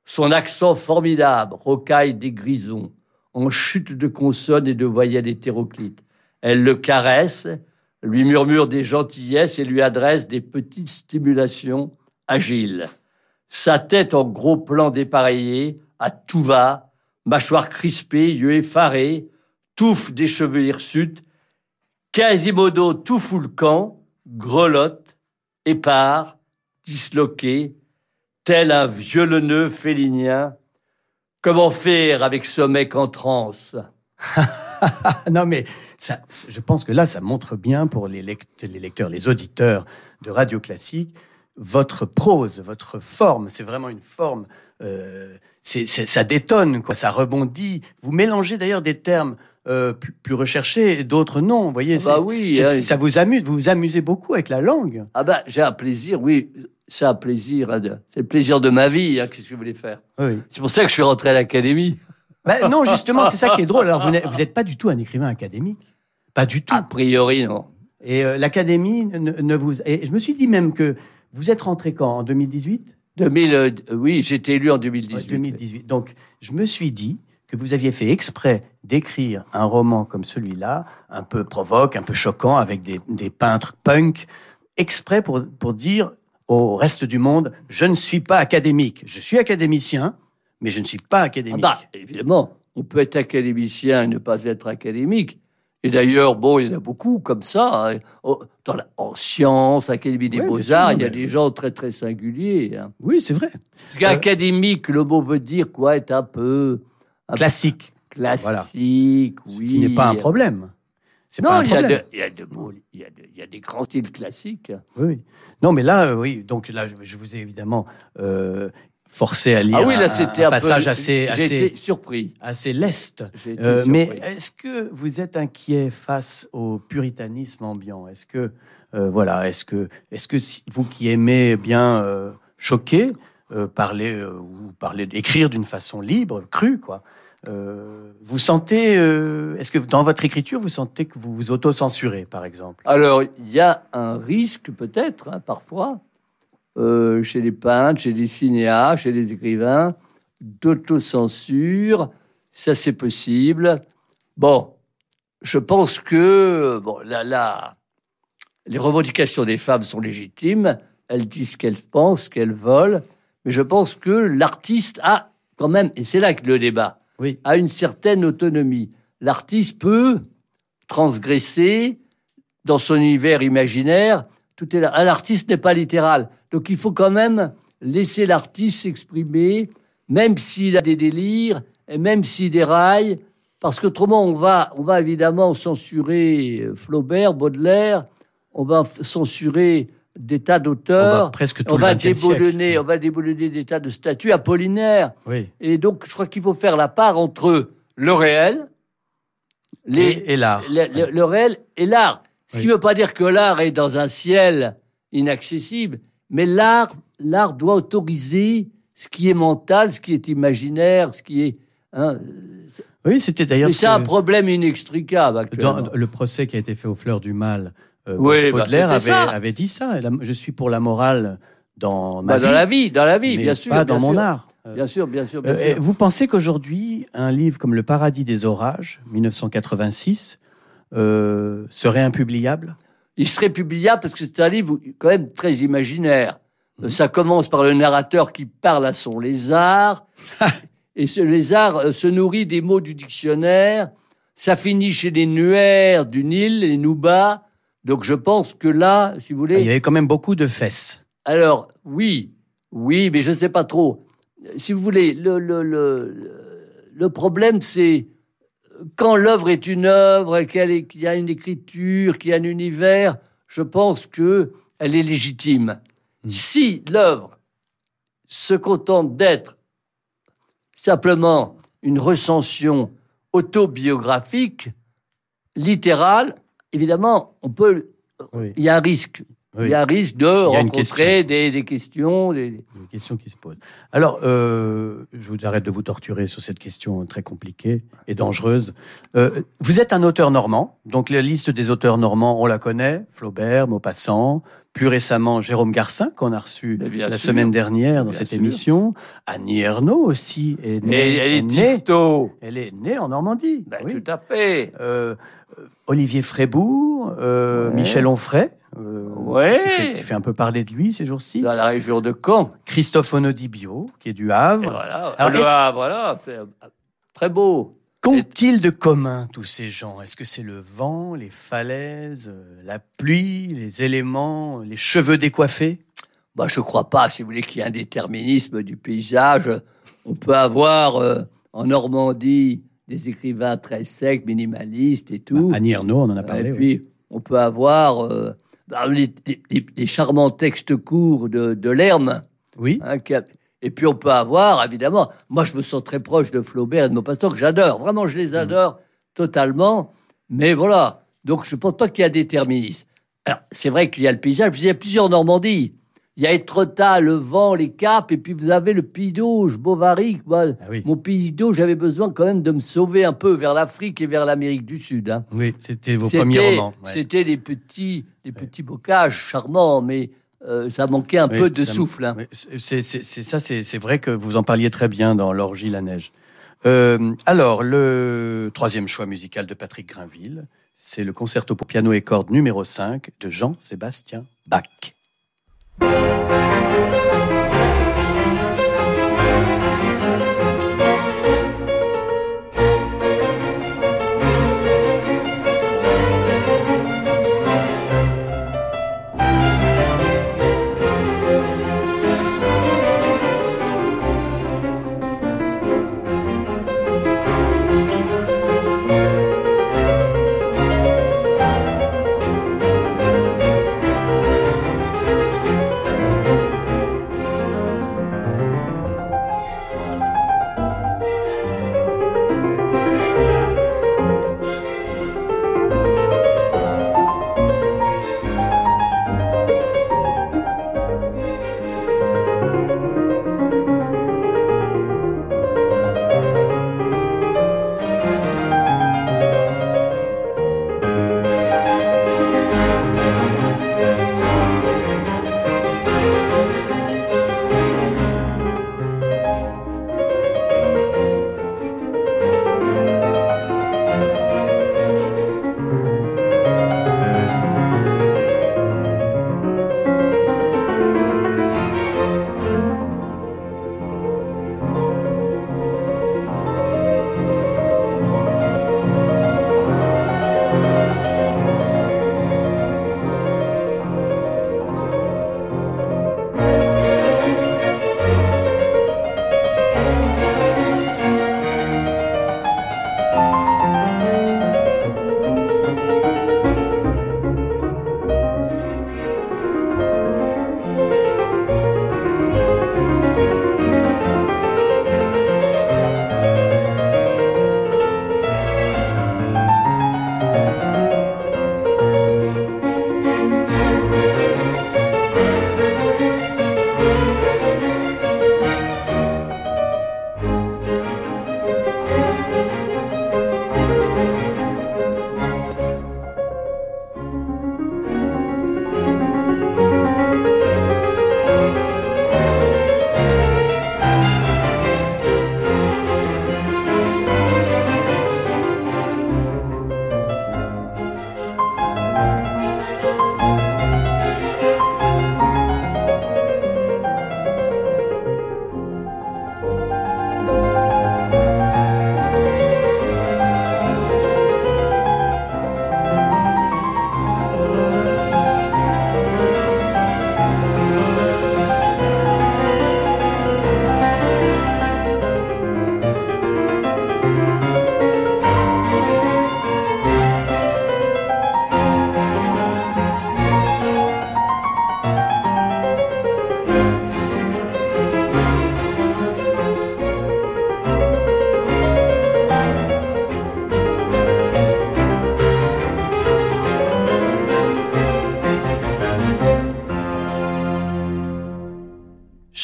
son accent formidable, rocaille des grisons, en chute de consonnes et de voyelles hétéroclites. Elle le caresse, lui murmure des gentillesses et lui adresse des petites stimulations agiles. Sa tête en gros plan dépareillé, à tout va, mâchoire crispée, yeux effarés, touffe des cheveux hirsutes, Quasimodo tout fout grelotte, épars, disloqué, tel un violonneux félinien. Comment faire avec ce mec en transe? Non, mais je pense que là, ça montre bien pour les lecteurs, les auditeurs de radio classique, votre prose, votre forme. C'est vraiment une forme. Euh, c'est, ça détonne, quoi. Ça rebondit. Vous mélangez d'ailleurs des termes euh, plus, recherchés d'autres non. Vous voyez, ah bah oui, hein. ça vous amuse. Vous vous amusez beaucoup avec la langue. Ah bah j'ai un plaisir, oui. C'est un plaisir. Hein, c'est le plaisir de ma vie. Hein, qu'est-ce que vous voulez faire? C'est pour ça que je suis rentré à l'académie. Ben non, justement, c'est ça qui est drôle. Alors, vous n'êtes pas du tout un écrivain académique? Pas du tout. A priori, non. Et euh, l'académie ne, vous. Et je me suis dit même que vous êtes rentré quand En 2018 2000, euh, Oui, j'ai été élu en 2018. 2018. Donc, je me suis dit que vous aviez fait exprès d'écrire un roman comme celui-là, un peu provoque, un peu choquant, avec des, des peintres punk, exprès pour, pour dire au reste du monde, je ne suis pas académique. Je suis académicien, mais je ne suis pas académique. Ah bah, évidemment, on peut être académicien et ne pas être académique. Et d'ailleurs, bon, il y en a beaucoup comme ça. Hein. Dans en sciences, Académie des Beaux-Arts, il y a des gens très, très singuliers. Hein. Oui, c'est vrai. Parce qu'académique, le mot veut dire quoi? Être un peu... classique. classique, oui. Ce qui n'est pas un problème. Non, il y, a il, y a de, il, y a des grands styles classiques. Oui, Non, mais là, euh, oui. Donc là, je, vous ai évidemment euh, forcé à lire ah oui, là, un, un, passage assez, assez surpris, assez leste. Euh, mais est-ce que vous êtes inquiet face au puritanisme ambiant? Est-ce que euh, voilà, est-ce que est-ce que vous qui aimez bien euh, choquer, parler ou parler, écrire d'une façon libre, crue, quoi. vous sentez, est-ce que dans votre écriture, vous sentez que vous vous auto-censurez, par exemple? Alors, il y a un risque peut-être, hein, parfois, euh, chez les peintres, chez les cinéastes, chez les écrivains, d'autocensure. Ça, c'est possible. Bon, je pense que bon, là, là, les revendications des femmes sont légitimes. Elles disent ce qu'elles pensent, qu'elles veulent. Mais je pense que l'artiste a quand même, et c'est là que le débat, oui. a une certaine autonomie. L'artiste peut transgresser dans son univers imaginaire. Tout est là. Un artiste n'est pas littéral. Donc il faut quand même laisser l'artiste s'exprimer, même s'il a des délires et même s'il déraille, parce qu'autrement on va, on va évidemment censurer Flaubert, Baudelaire, on va censurer des tas d'auteurs, presque on, va déboulonner, on va déboulonner des tas de statues apollinaires. Et donc je crois qu'il faut faire la part entre le réel, les, et, l'art, le, réel et l'art. Ce qui ne veut pas dire que l'art est dans un ciel inaccessible, mais l'art, l'art doit autoriser ce qui est mental, ce qui est imaginaire, ce qui est. Hein, oui, c'était d'ailleurs. c'est un problème inextricable. Dans le procès qui a été fait aux Fleurs du Mal, euh, bah, Baudelaire avait, avait, dit ça. Je suis pour la morale dans ma bah, vie. Dans la vie, dans la vie, bien sûr. Pas dans mon art. Bien sûr, bien sûr. Euh, vous pensez qu'aujourd'hui, un livre comme Le Paradis des orages, 1986, euh, serait impubliable? Il serait publiable parce que c'est un livre quand même très imaginaire. Mhm. Ça commence par le narrateur qui parle à son lézard, et ce lézard euh, se nourrit des mots du dictionnaire. Ça finit chez les nuaires du Nil, les Noubas. Donc je pense que là, si vous voulez... Il y avait quand même beaucoup de fesses. Alors, oui, oui, mais je ne sais pas trop. Si vous voulez, le, le, le, le problème, c'est quand l'œuvre est une œuvre, qu'il y a une écriture, qu'il y a un univers, je pense que elle est légitime. Hmm. Si l'œuvre se contente d'être simplement une recension autobiographique, littérale, évidemment, on peut. Il y a un risque. Il y a risque de rencontrer des, questions. Des... questions qui se posent. Alors, euh, je vous arrête de vous torturer sur cette question très compliquée et dangereuse. Euh, vous êtes un auteur normand, donc la liste des auteurs normands, on la connaît. Flaubert, Maupassant, plus récemment Jérôme Garcin, qu'on a reçu la semaine dernière dans cette émission. Annie Ernaux aussi est née. elle est, née, Elle est née en Normandie. Ben, tout à fait. Euh, Olivier Frébourg, Michel Onfray. Euh, ouais. qui, fait, un peu parler de lui ces jours-ci. Dans la région de Caen. Christophe Onodibio, qui est du Havre. voilà, Alors, le Havre, voilà, c'est très beau. Qu'ont-ils de commun, tous ces gens? Est-ce que c'est le vent, les falaises, euh, la pluie, les éléments, les cheveux décoiffés? Bah, Je ne crois pas, si vous voulez, qu'il y ait un déterminisme du paysage. On peut avoir euh, en Normandie des écrivains très secs, minimalistes et tout. Bah, Annie Ernaux, on en a parlé. Et puis, on peut avoir bah, les, charmants textes courts de, de Lerme. Oui. Hein, et puis on peut avoir, évidemment, moi je me sens très proche de Flaubert et de Maupassant, que j'adore, vraiment je les mm. adore totalement. Mais voilà, donc je ne pense pas qu'il y a déterminisme. Alors c'est vrai qu'il y a le paysage, il y a plusieurs Normandies. Il y a Etretat, le vent, les capes, et puis vous avez le Pays d'Auge, Bovary. Ah mon Pays d'Auge, j'avais besoin quand même de me sauver un peu vers l'Afrique et vers l'Amérique du Sud. Hein. Oui, c'était vos premiers romans. C'était les petits, les petits bocages charmants, mais euh, ça manquait un peu de souffle. Hein. C'est ça, c'est vrai que vous en parliez très bien dans L'Orgie, la neige. Euh, alors, le troisième choix musical de Patrick Grinville, c'est le concerto pour piano et cordes numéro 5 de Jean-Sébastien Bach. you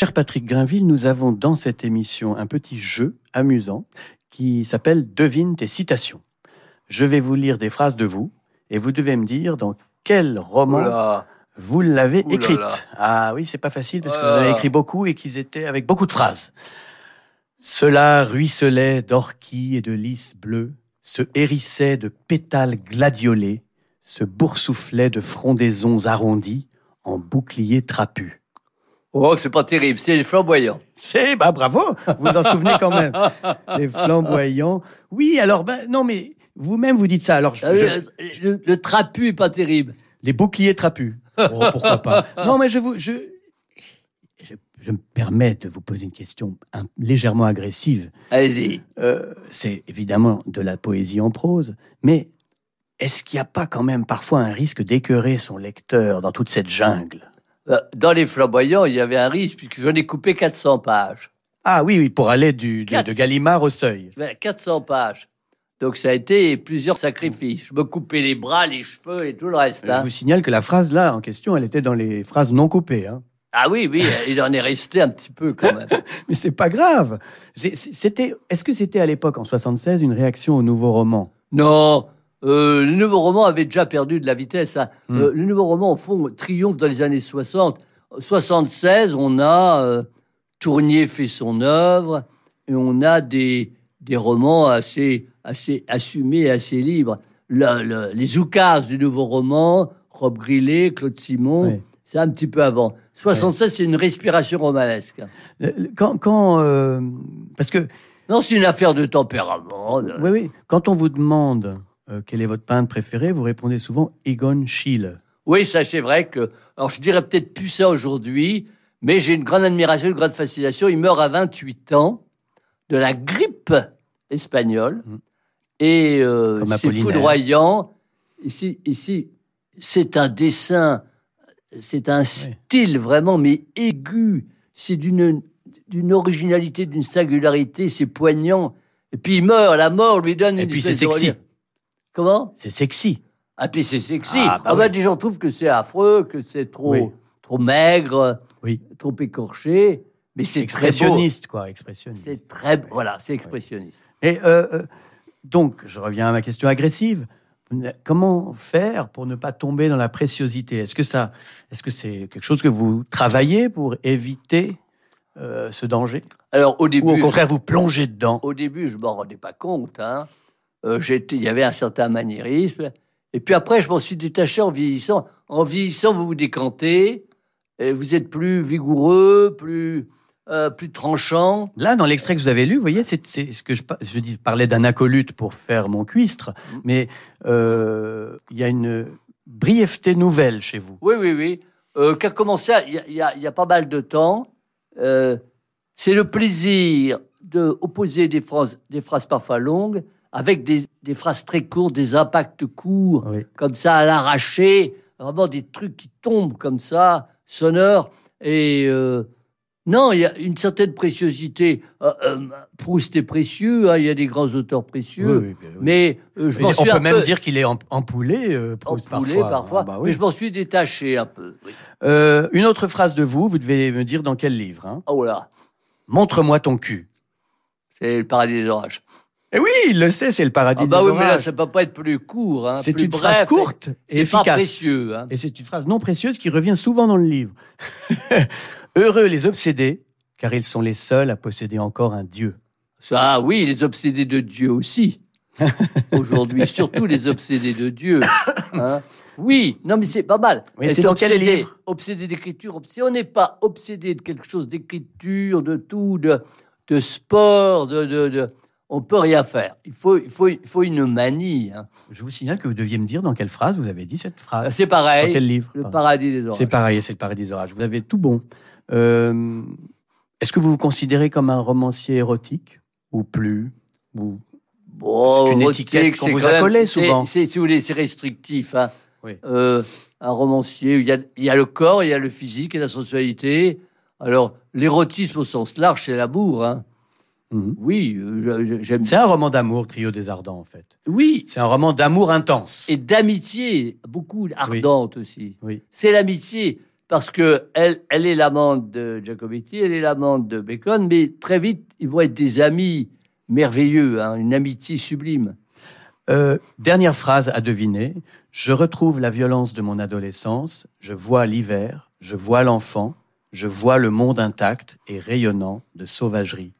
Cher Patrick Grinville, nous avons dans cette émission un petit jeu amusant qui s'appelle Devine tes citations. Je vais vous lire des phrases de vous et vous devez me dire dans quel roman Oula. vous l'avez là écrite. là. Ah oui, c'est pas facile parce que vous avez écrit beaucoup et qu'ils étaient avec beaucoup de phrases. Cela ruisselait d'orquilles et de lys bleus, se hérissait de pétales gladiolés, se boursouflait de frondaisons arrondies en boucliers trapus. Oh, c'est pas terrible, c'est flamboyant. C'est bah bravo, vous vous en souvenez quand même. Les flamboyants. Oui, alors ben non mais vous-même vous dites ça. Alors je- Ah je- le, le trapu est pas terrible. les boucliers trapus. Oh, pourquoi pas Non mais je vous je, je je me permets de vous poser une question un- légèrement agressive. Allez-y. Euh, c'est évidemment de la poésie en prose, mais est-ce qu'il n'y a pas quand même parfois un risque d'écœurer son lecteur dans toute cette jungle? Euh, Dans les flamboyants, il y avait un risque, puisque j'en ai coupé 400 pages. Ah oui, oui, pour aller du, de, de Gallimard au seuil. Ouais, 400 pages. Donc ça a été plusieurs sacrifices. Je me coupais les bras, les cheveux et tout le reste. Je hein. vous signale que la phrase là en question, elle était dans les phrases non coupées. hein. Ah oui, oui, il en est resté un petit peu quand même. Mais c'est pas grave. C'était, est-ce que c'était à l'époque, en 76, une réaction au nouveau roman? Non, euh, le nouveau roman avait déjà perdu de la vitesse. hein. Hmm. Euh, le nouveau roman, au fond, triomphe dans les années 60. 76, on a euh, Tournier fait son œuvre et on a des, des romans assez, assez assumés, assez libres. Le- le- les oukases du nouveau roman, Rob Grillet, Claude Simon, c'est un petit peu avant. 76, c'est une respiration romanesque. Quand, quand parce que, Non, c'est une affaire de tempérament. oui, oui, quand on vous demande euh, quel est votre peintre préféré, vous répondez souvent Egon Schiele. Oui, ça c'est vrai que. Alors je dirais peut-être plus ça aujourd'hui, mais j'ai une grande admiration, une grande fascination. Il meurt à 28 ans de la grippe espagnole. Mhm. Et euh, c'est foudroyant. Ici, ici c'est un dessin, c'est un style vraiment, mais aigu. C'est d'une d'une originalité, d'une singularité, c'est poignant. Et puis il meurt, la mort lui donne Et une puis c'est sexy. Comment? C'est sexy. ah, puis c'est sexy. Ah, Ah, bah bah, oui. des gens trouvent que c'est affreux, que c'est trop, Oui. trop maigre, Oui. trop écorché. Mais c'est très beau. Expressionniste, quoi, expressionniste. C'est très, voilà, c'est expressionniste. Et euh, euh, donc, je reviens à ma question agressive. Comment faire pour ne pas tomber dans la préciosité? Est-ce que ça, est-ce que c'est quelque chose que vous travaillez pour éviter euh, ce danger? Alors, au début, Ou au je- contraire, vous plongez dedans? Au début, je m'en rendais pas compte. Hein. Euh, il y avait un certain maniérisme. Et puis après, je m'en suis détaché en vieillissant. En vieillissant, vous vous décantez. Et vous êtes plus vigoureux, plus, euh, plus tranchant. Là, dans l'extrait que vous avez lu, vous voyez, c'est ce que je, dis, je parlais d'un acolyte pour faire mon cuistre, Mm. mais euh, il y a une brièveté nouvelle chez vous. Oui, oui, oui. Euh, qui a commencé il y, y a- il y a pas mal de temps. C'est le plaisir de opposer des phrases, des phrases parfois longues avec des, des phrases très courtes, des impacts courts, Oui. comme ça à l'arraché, vraiment des trucs qui tombent comme ça, sonores. Et euh, non, il y a une certaine préciosité. Euh, euh, Proust est précieux, hein, il y a des grands auteurs précieux, Oui, oui, oui, oui. mais euh, je m'en on suis peut un même peu dire qu'il est em- empoulé, euh, Proust, empoulé parfois. parfois, Ah bah oui. mais je m'en suis détaché un peu. oui. Euh, une autre phrase de vous, vous devez me dire dans quel livre. hein? Oh là, Montre-moi ton cul. c'est le paradis des orages. Et oui, il le sait, c'est le paradis Ah bah des oui, mais là, orages. ça peut pas être plus court. hein, c'est une bref, phrase courte et pas efficace. précieux. hein. Et c'est une phrase non précieuse qui revient souvent dans le livre. Heureux les obsédés, car ils sont les seuls à posséder encore un Dieu. Ça, oui, les obsédés de Dieu aussi. Aujourd'hui, surtout les obsédés de Dieu. hein. Oui, non, mais c'est pas mal. Oui, c'est dans quel livre? Obsédé d'écriture. Si on n'est pas obsédé de quelque chose d'écriture, de tout, de, de sport, de, de, de- on peut rien faire. Il faut, il faut, il faut une manie. hein. Je vous signale que vous deviez me dire dans quelle phrase vous avez dit cette phrase. C'est Dans pareil. quel livre Le paradis des orages. C'est pareil, c'est le paradis des orages. Vous avez tout bon. Euh, Est-ce que vous vous considérez comme un romancier érotique ou plus ou... Bon, C'est une étiquette qu'on c'est vous a collée c'est- souvent. C'est, si vous voulez, c'est restrictif. hein. Oui. Euh, un romancier, il y, a, il y a le corps, il y a le physique et la sensualité. Alors, l'érotisme au sens large, c'est l'amour. hein. Mhm. Oui, euh, j'aime. C'est un roman d'amour, Trio des Ardents, en fait. Oui, C'est un roman d'amour intense. et d'amitié, beaucoup ardente aussi. Oui. C'est l'amitié. parce que elle, elle est l'amante de Giacometti, elle est l'amante de Bacon, mais très vite, ils vont être des amis merveilleux, hein, une amitié sublime. Euh, dernière phrase à deviner. Je retrouve la violence de mon adolescence, je vois l'hiver, je vois l'enfant, je vois le monde intact et rayonnant de sauvagerie.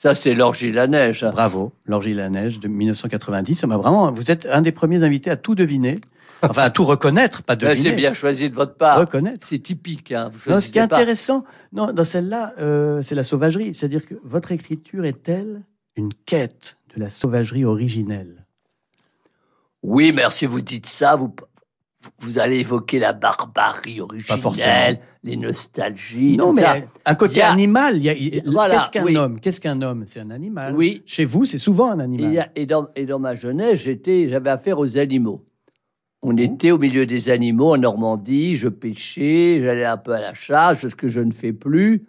Ça, c'est l'orgie de la neige. Bravo, l'orgie de la neige de 1990. Ça m'a vraiment. Vous êtes un des premiers invités à tout deviner, enfin à tout reconnaître, pas Ouais, deviner. c'est bien choisi de votre part. Reconnaître. C'est typique. Hein. Vous Non, ce qui est intéressant, non, dans celle-là, euh, c'est la sauvagerie. C'est-à-dire que votre écriture est-elle une quête de la sauvagerie originelle? Oui, si vous dites ça, vous, vous allez évoquer la barbarie originelle, les nostalgies. Non, mais ça. un côté a- animal. il y a- il- Voilà, Qu'est-ce qu'un oui. homme? Qu'est-ce qu'un homme? C'est un animal. Oui. Chez vous, c'est souvent un animal. a- et dans, et dans ma jeunesse, j'étais, j'avais affaire aux animaux. On était au milieu des animaux en Normandie, je pêchais, j'allais un peu à la chasse, ce que je ne fais plus,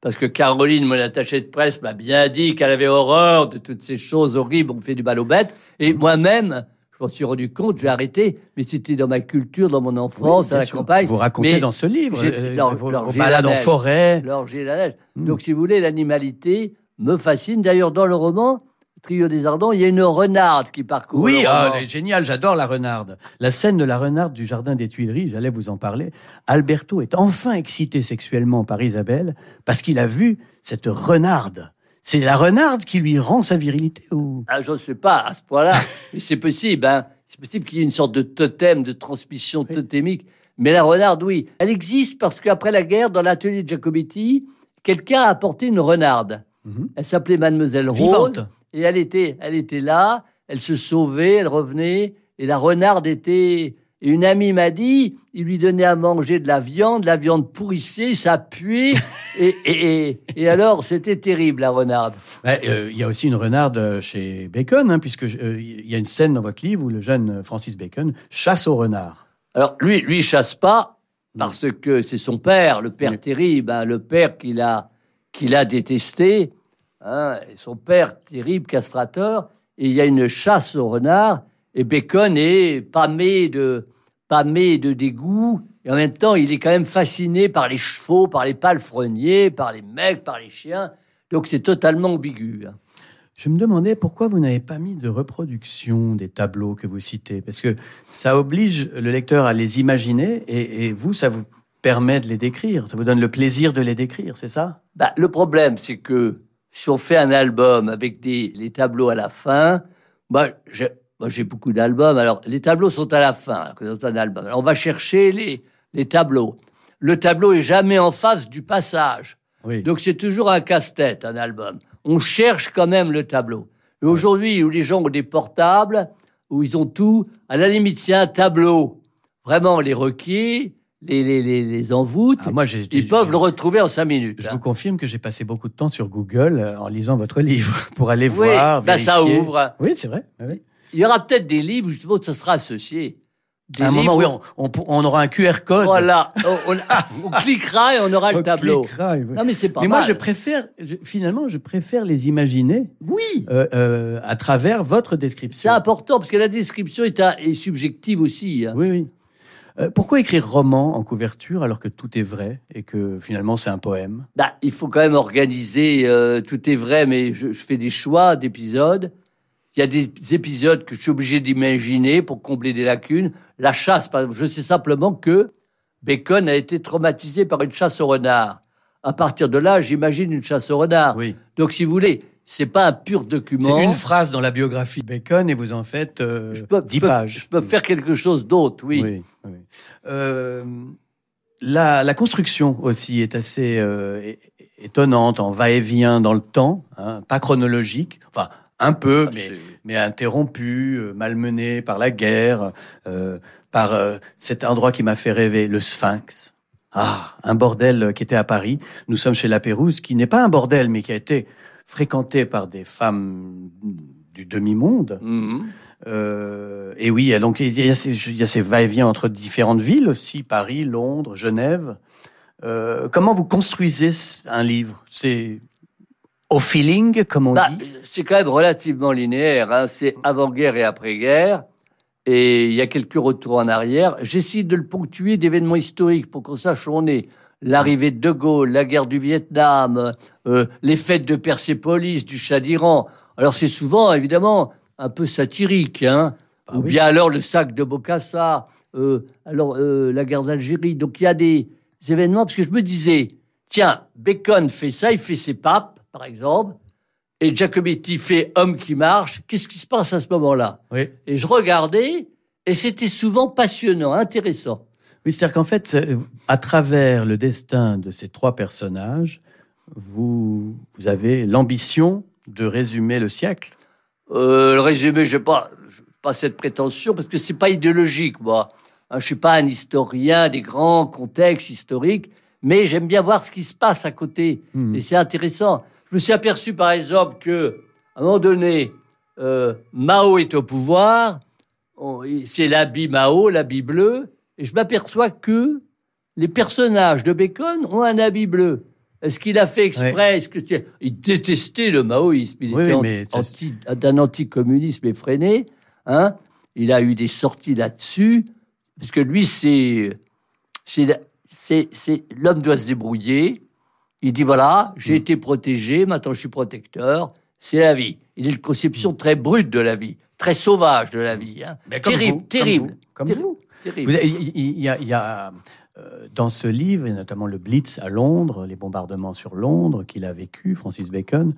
parce que Caroline, mon attachée de presse, m'a bien dit qu'elle avait horreur de toutes ces choses horribles, on fait du mal aux bêtes. Et moi-même, je m'en suis rendu compte, j'ai arrêté, mais c'était dans ma culture, dans mon enfance, Oui, à la sûr. campagne. Vous racontez Mais dans ce livre euh, vos, vos balades en forêt. La neige. Hmm. Donc, si vous voulez, l'animalité me fascine. D'ailleurs, dans le roman, Trio des Ardents, il y a une renarde qui parcourt. Oui, ah, elle est géniale, j'adore la renarde. La scène de la renarde du jardin des Tuileries, j'allais vous en parler. Alberto est enfin excité sexuellement par Isabelle parce qu'il a vu cette renarde. C'est la renarde qui lui rend sa virilité ou? Ah, je ne sais pas à ce point-là, mais c'est possible. Hein. C'est possible qu'il y ait une sorte de totem, de transmission totémique. Mais la renarde, oui, elle existe parce qu'après la guerre, dans l'atelier de Giacometti, quelqu'un a apporté une renarde. Mhm. Elle s'appelait Mademoiselle Rose. vivante. Et elle était, elle était là, elle se sauvait, elle revenait, et la renarde était. Et une amie m'a dit, il lui donnait à manger de la viande, la viande pourrissait, ça puait, et, et, et, et alors c'était terrible la renarde. Euh, Il y a aussi une renarde euh, chez Bacon, hein, puisque euh, il y a une scène dans votre livre où le jeune Francis Bacon chasse au renard. Alors lui, lui chasse pas parce que c'est son père, le père terrible, hein, le père qu'il a, qu'il a détesté, hein, son père terrible castrateur. Et il y a une chasse au renard et Bacon est pâmé de pâmé de dégoût et en même temps il est quand même fasciné par les chevaux, par les palefreniers, par les mecs, par les chiens. Donc c'est totalement ambigu. hein. Je me demandais pourquoi vous n'avez pas mis de reproduction des tableaux que vous citez, parce que ça oblige le lecteur à les imaginer et, et vous, ça vous permet de les décrire, ça vous donne le plaisir de les décrire, c'est ça? Bah, le problème, c'est que si on fait un album avec des, les tableaux à la fin, moi, j'ai, moi, j'ai beaucoup d'albums. Alors, les tableaux sont à la fin, dans un album. Alors, on va chercher les, les tableaux. Le tableau est jamais en face du passage. Oui. Donc, c'est toujours un casse-tête, un album. On cherche quand même le tableau. Et aujourd'hui, où les gens ont des portables, où ils ont tout, à la limite, c'est un tableau. Vraiment, les requis, les, les, les, les envoûtes, Ah, moi, ils peuvent le retrouver en cinq minutes. Je hein. vous confirme que j'ai passé beaucoup de temps sur Google euh, en lisant votre livre pour aller Oui, voir. bah, ça ouvre. Oui, c'est vrai. oui. Il y aura peut-être des livres justement où ça sera associé. Des À un moment, oui, livres- on, on- on aura un QR code. Voilà, on, cliquera et on aura le tableau. cliquera, Non, mais c'est pas Mais mal. moi, je préfère, je- finalement, je préfère les imaginer Oui, euh, euh, à travers votre c'est description. important parce que la description est, est subjective aussi. hein. Oui, oui. Euh, pourquoi écrire roman en couverture alors que tout est vrai et que finalement c'est un poème? Bah, il faut quand même organiser. euh, tout est vrai, mais je, je fais des choix d'épisodes. Il y a des épisodes que je suis obligé d'imaginer pour combler des lacunes. La chasse, je sais simplement que Bacon a été traumatisé par une chasse au renard. À partir de là, j'imagine une chasse au renard. Oui. Donc, si vous voulez, c'est pas un pur document. C'est une phrase dans la biographie de Bacon et vous en faites euh, je peux, 10 je peux- pages. je peux faire quelque chose d'autre, oui. Oui, oui. Euh, la, la construction aussi est assez euh, étonnante, en va-et-vient dans le temps, hein, pas chronologique, enfin un peu, Ah, mais, mais interrompu, euh, malmené par la guerre, euh, par euh, cet endroit qui m'a fait rêver, le Sphinx. Ah, un bordel qui était à Paris. Nous sommes chez La Pérouse, qui n'est pas un bordel, mais qui a été fréquenté par des femmes du demi-monde. Mhm. Euh, et oui, donc il y a ces, va-et-vient entre différentes villes aussi, Paris, Londres, Genève. Euh, comment vous construisez un livre? C'est au feeling, comme on Bah, dit c'est quand même relativement linéaire. hein. C'est avant-guerre et après-guerre. Et il y a quelques retours en arrière. J'essaie de le ponctuer d'événements historiques pour qu'on sache où on est. L'arrivée de De Gaulle, la guerre du Vietnam, euh, les fêtes de Persépolis, du Shah d'Iran. Alors c'est souvent, évidemment, un peu satirique. Hein Ah Ou oui. bien alors le sac de Bokassa, euh, alors euh, la guerre d'Algérie. Donc il y a des événements, parce que je me disais, tiens, Bacon fait ça, il fait ses papes, par exemple, et Giacometti fait homme qui marche. Qu'est-ce qui se passe à ce moment-là? Oui. Et je regardais, et c'était souvent passionnant, intéressant. Oui, c'est-à-dire qu'en fait, euh, à travers le destin de ces trois personnages, vous, vous avez l'ambition de résumer le siècle? Euh, le résumé, je n'ai pas, pas cette prétention parce que c'est pas idéologique, moi. Hein, je suis pas un historien des grands contextes historiques, mais j'aime bien voir ce qui se passe à côté. Mhm. Et c'est intéressant. Je me suis aperçu, par exemple, que à un moment donné, euh, Mao est au pouvoir. C'est l'habit Mao, l'habit bleu, et je m'aperçois que les personnages de Bacon ont un habit bleu. Est-ce qu'il a fait exprès? Est-ce que il détestait le maoïsme Il Oui, était oui, anti- d'un anticommunisme effréné. Hein il a eu des sorties là-dessus, parce que lui, c'est- l'homme doit se débrouiller. Il dit voilà, j'ai été protégé, maintenant je suis protecteur. C'est la vie. Il a une conception très brute de la vie, très sauvage de la vie. hein. Mais comme terrible, vous, comme terrible, vous, comme terrible, vous. terrible. Vous- Il y a, il y a, euh, dans ce livre, et notamment le Blitz à Londres, les bombardements sur Londres qu'il a vécu, Francis Bacon,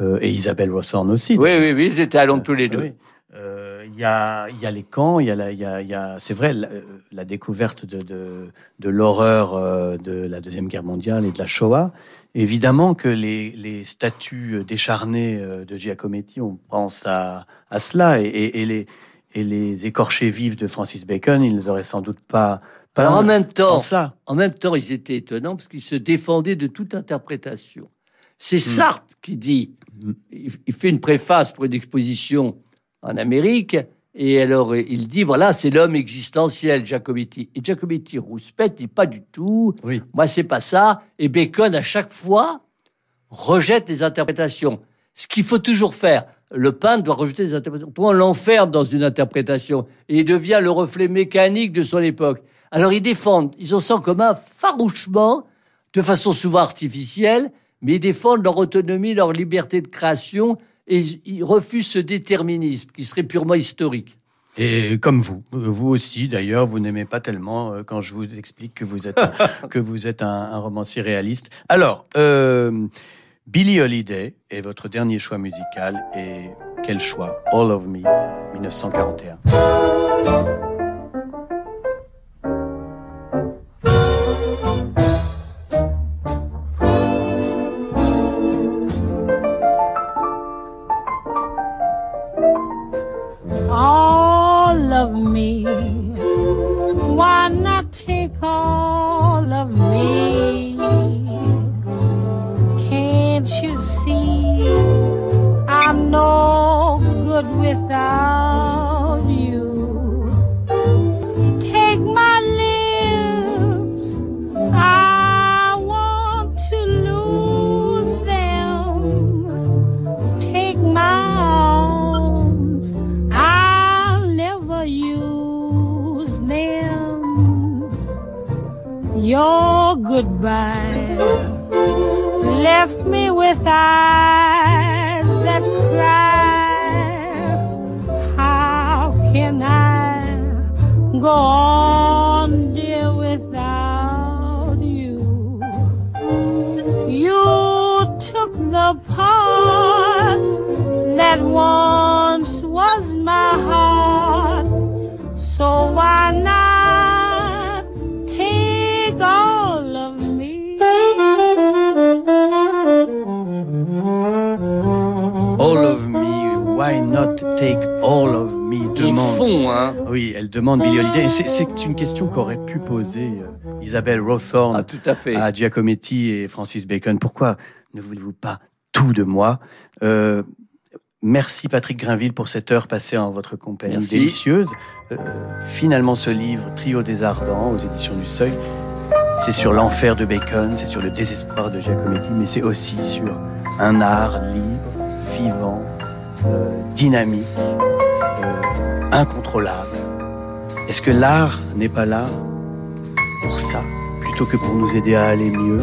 euh, et Isabelle Hawthorne aussi. Oui, oui, oui, ils étaient à Londres tous les deux. Oui. Euh, Il y, a, il y a les camps, il y a, y a, il y a- c'est vrai, la, la découverte de, de, de l'horreur euh, de la Deuxième Guerre mondiale et de la Shoah. Évidemment que les, les statues décharnées euh, de Giacometti, on pense à, à cela, et, et- et les, et les écorchés vifs de Francis Bacon, ils ne auraient sans doute pas... pas Alors, en même temps. En même temps, ils étaient étonnants parce qu'ils se défendaient de toute interprétation. C'est Hmm. Sartre qui dit, il il fait une préface pour une exposition en Amérique, et alors il dit, voilà, c'est l'homme existentiel, Giacometti. Et Giacometti rouspète, dit pas du tout, Oui. moi c'est pas ça. Et Bacon, à chaque fois, rejette les interprétations. Ce qu'il faut toujours faire. Le peintre doit rejeter les interprétations. Autrement, On l'enferme dans une interprétation et il devient le reflet mécanique de son époque. Alors ils défendent, ils en sont en commun farouchement, de façon souvent artificielle, mais ils défendent leur autonomie, leur liberté de création et ils refusent ce déterminisme qui serait purement historique. Et comme vous, vous aussi d'ailleurs, vous n'aimez pas tellement euh, quand je vous explique que vous êtes un, que vous êtes un, un romancier réaliste. Alors, euh, Billie Holiday est votre dernier choix musical et quel choix? All of Me, 1941. Me. Why not take all of me? Can't you see I'm no good without goodbye left me with eyes that cry. How can I go on, dear, without you? You took the part take all of me demande. hein. Oui, elle demande Billie Holiday. Et c'est- une question qu'aurait pu poser euh, Isabelle Hawthorne Ah, tout à fait. à Giacometti et Francis Bacon. Pourquoi ne voulez-vous pas tout de moi? Euh, Merci Patrick Grinville pour cette heure passée en votre compagnie Merci. délicieuse. Euh, finalement, ce livre, Trio des Ardents, aux éditions du Seuil, c'est sur l'enfer de Bacon, c'est sur le désespoir de Giacometti, mais c'est aussi sur un art libre, vivant, euh, dynamique, euh, incontrôlable, Est-ce que l'art n'est pas là pour ça, plutôt que pour nous aider à aller mieux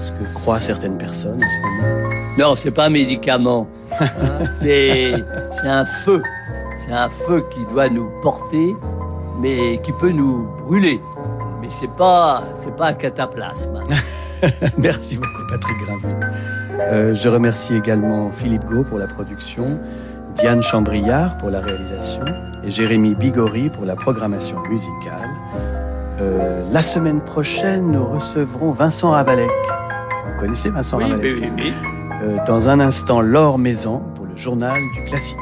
Ce que croient certaines personnes en ce moment? Non, c'est pas un médicament. Hein, c'est un feu. C'est un feu qui doit nous porter, mais qui peut nous brûler. Mais c'est pas c'est pas un cataplasme. Merci beaucoup, Patrick Gravin. Euh, je remercie également Philippe Gau pour la production, Diane Chambriard pour la réalisation et Jérémy Bigori pour la programmation musicale. Euh, la semaine prochaine, nous recevrons Vincent Ravalec. Vous connaissez Vincent Oui, Ravalec oui, oui, oui. Euh, Dans un instant, Laure Maison pour le journal du classique.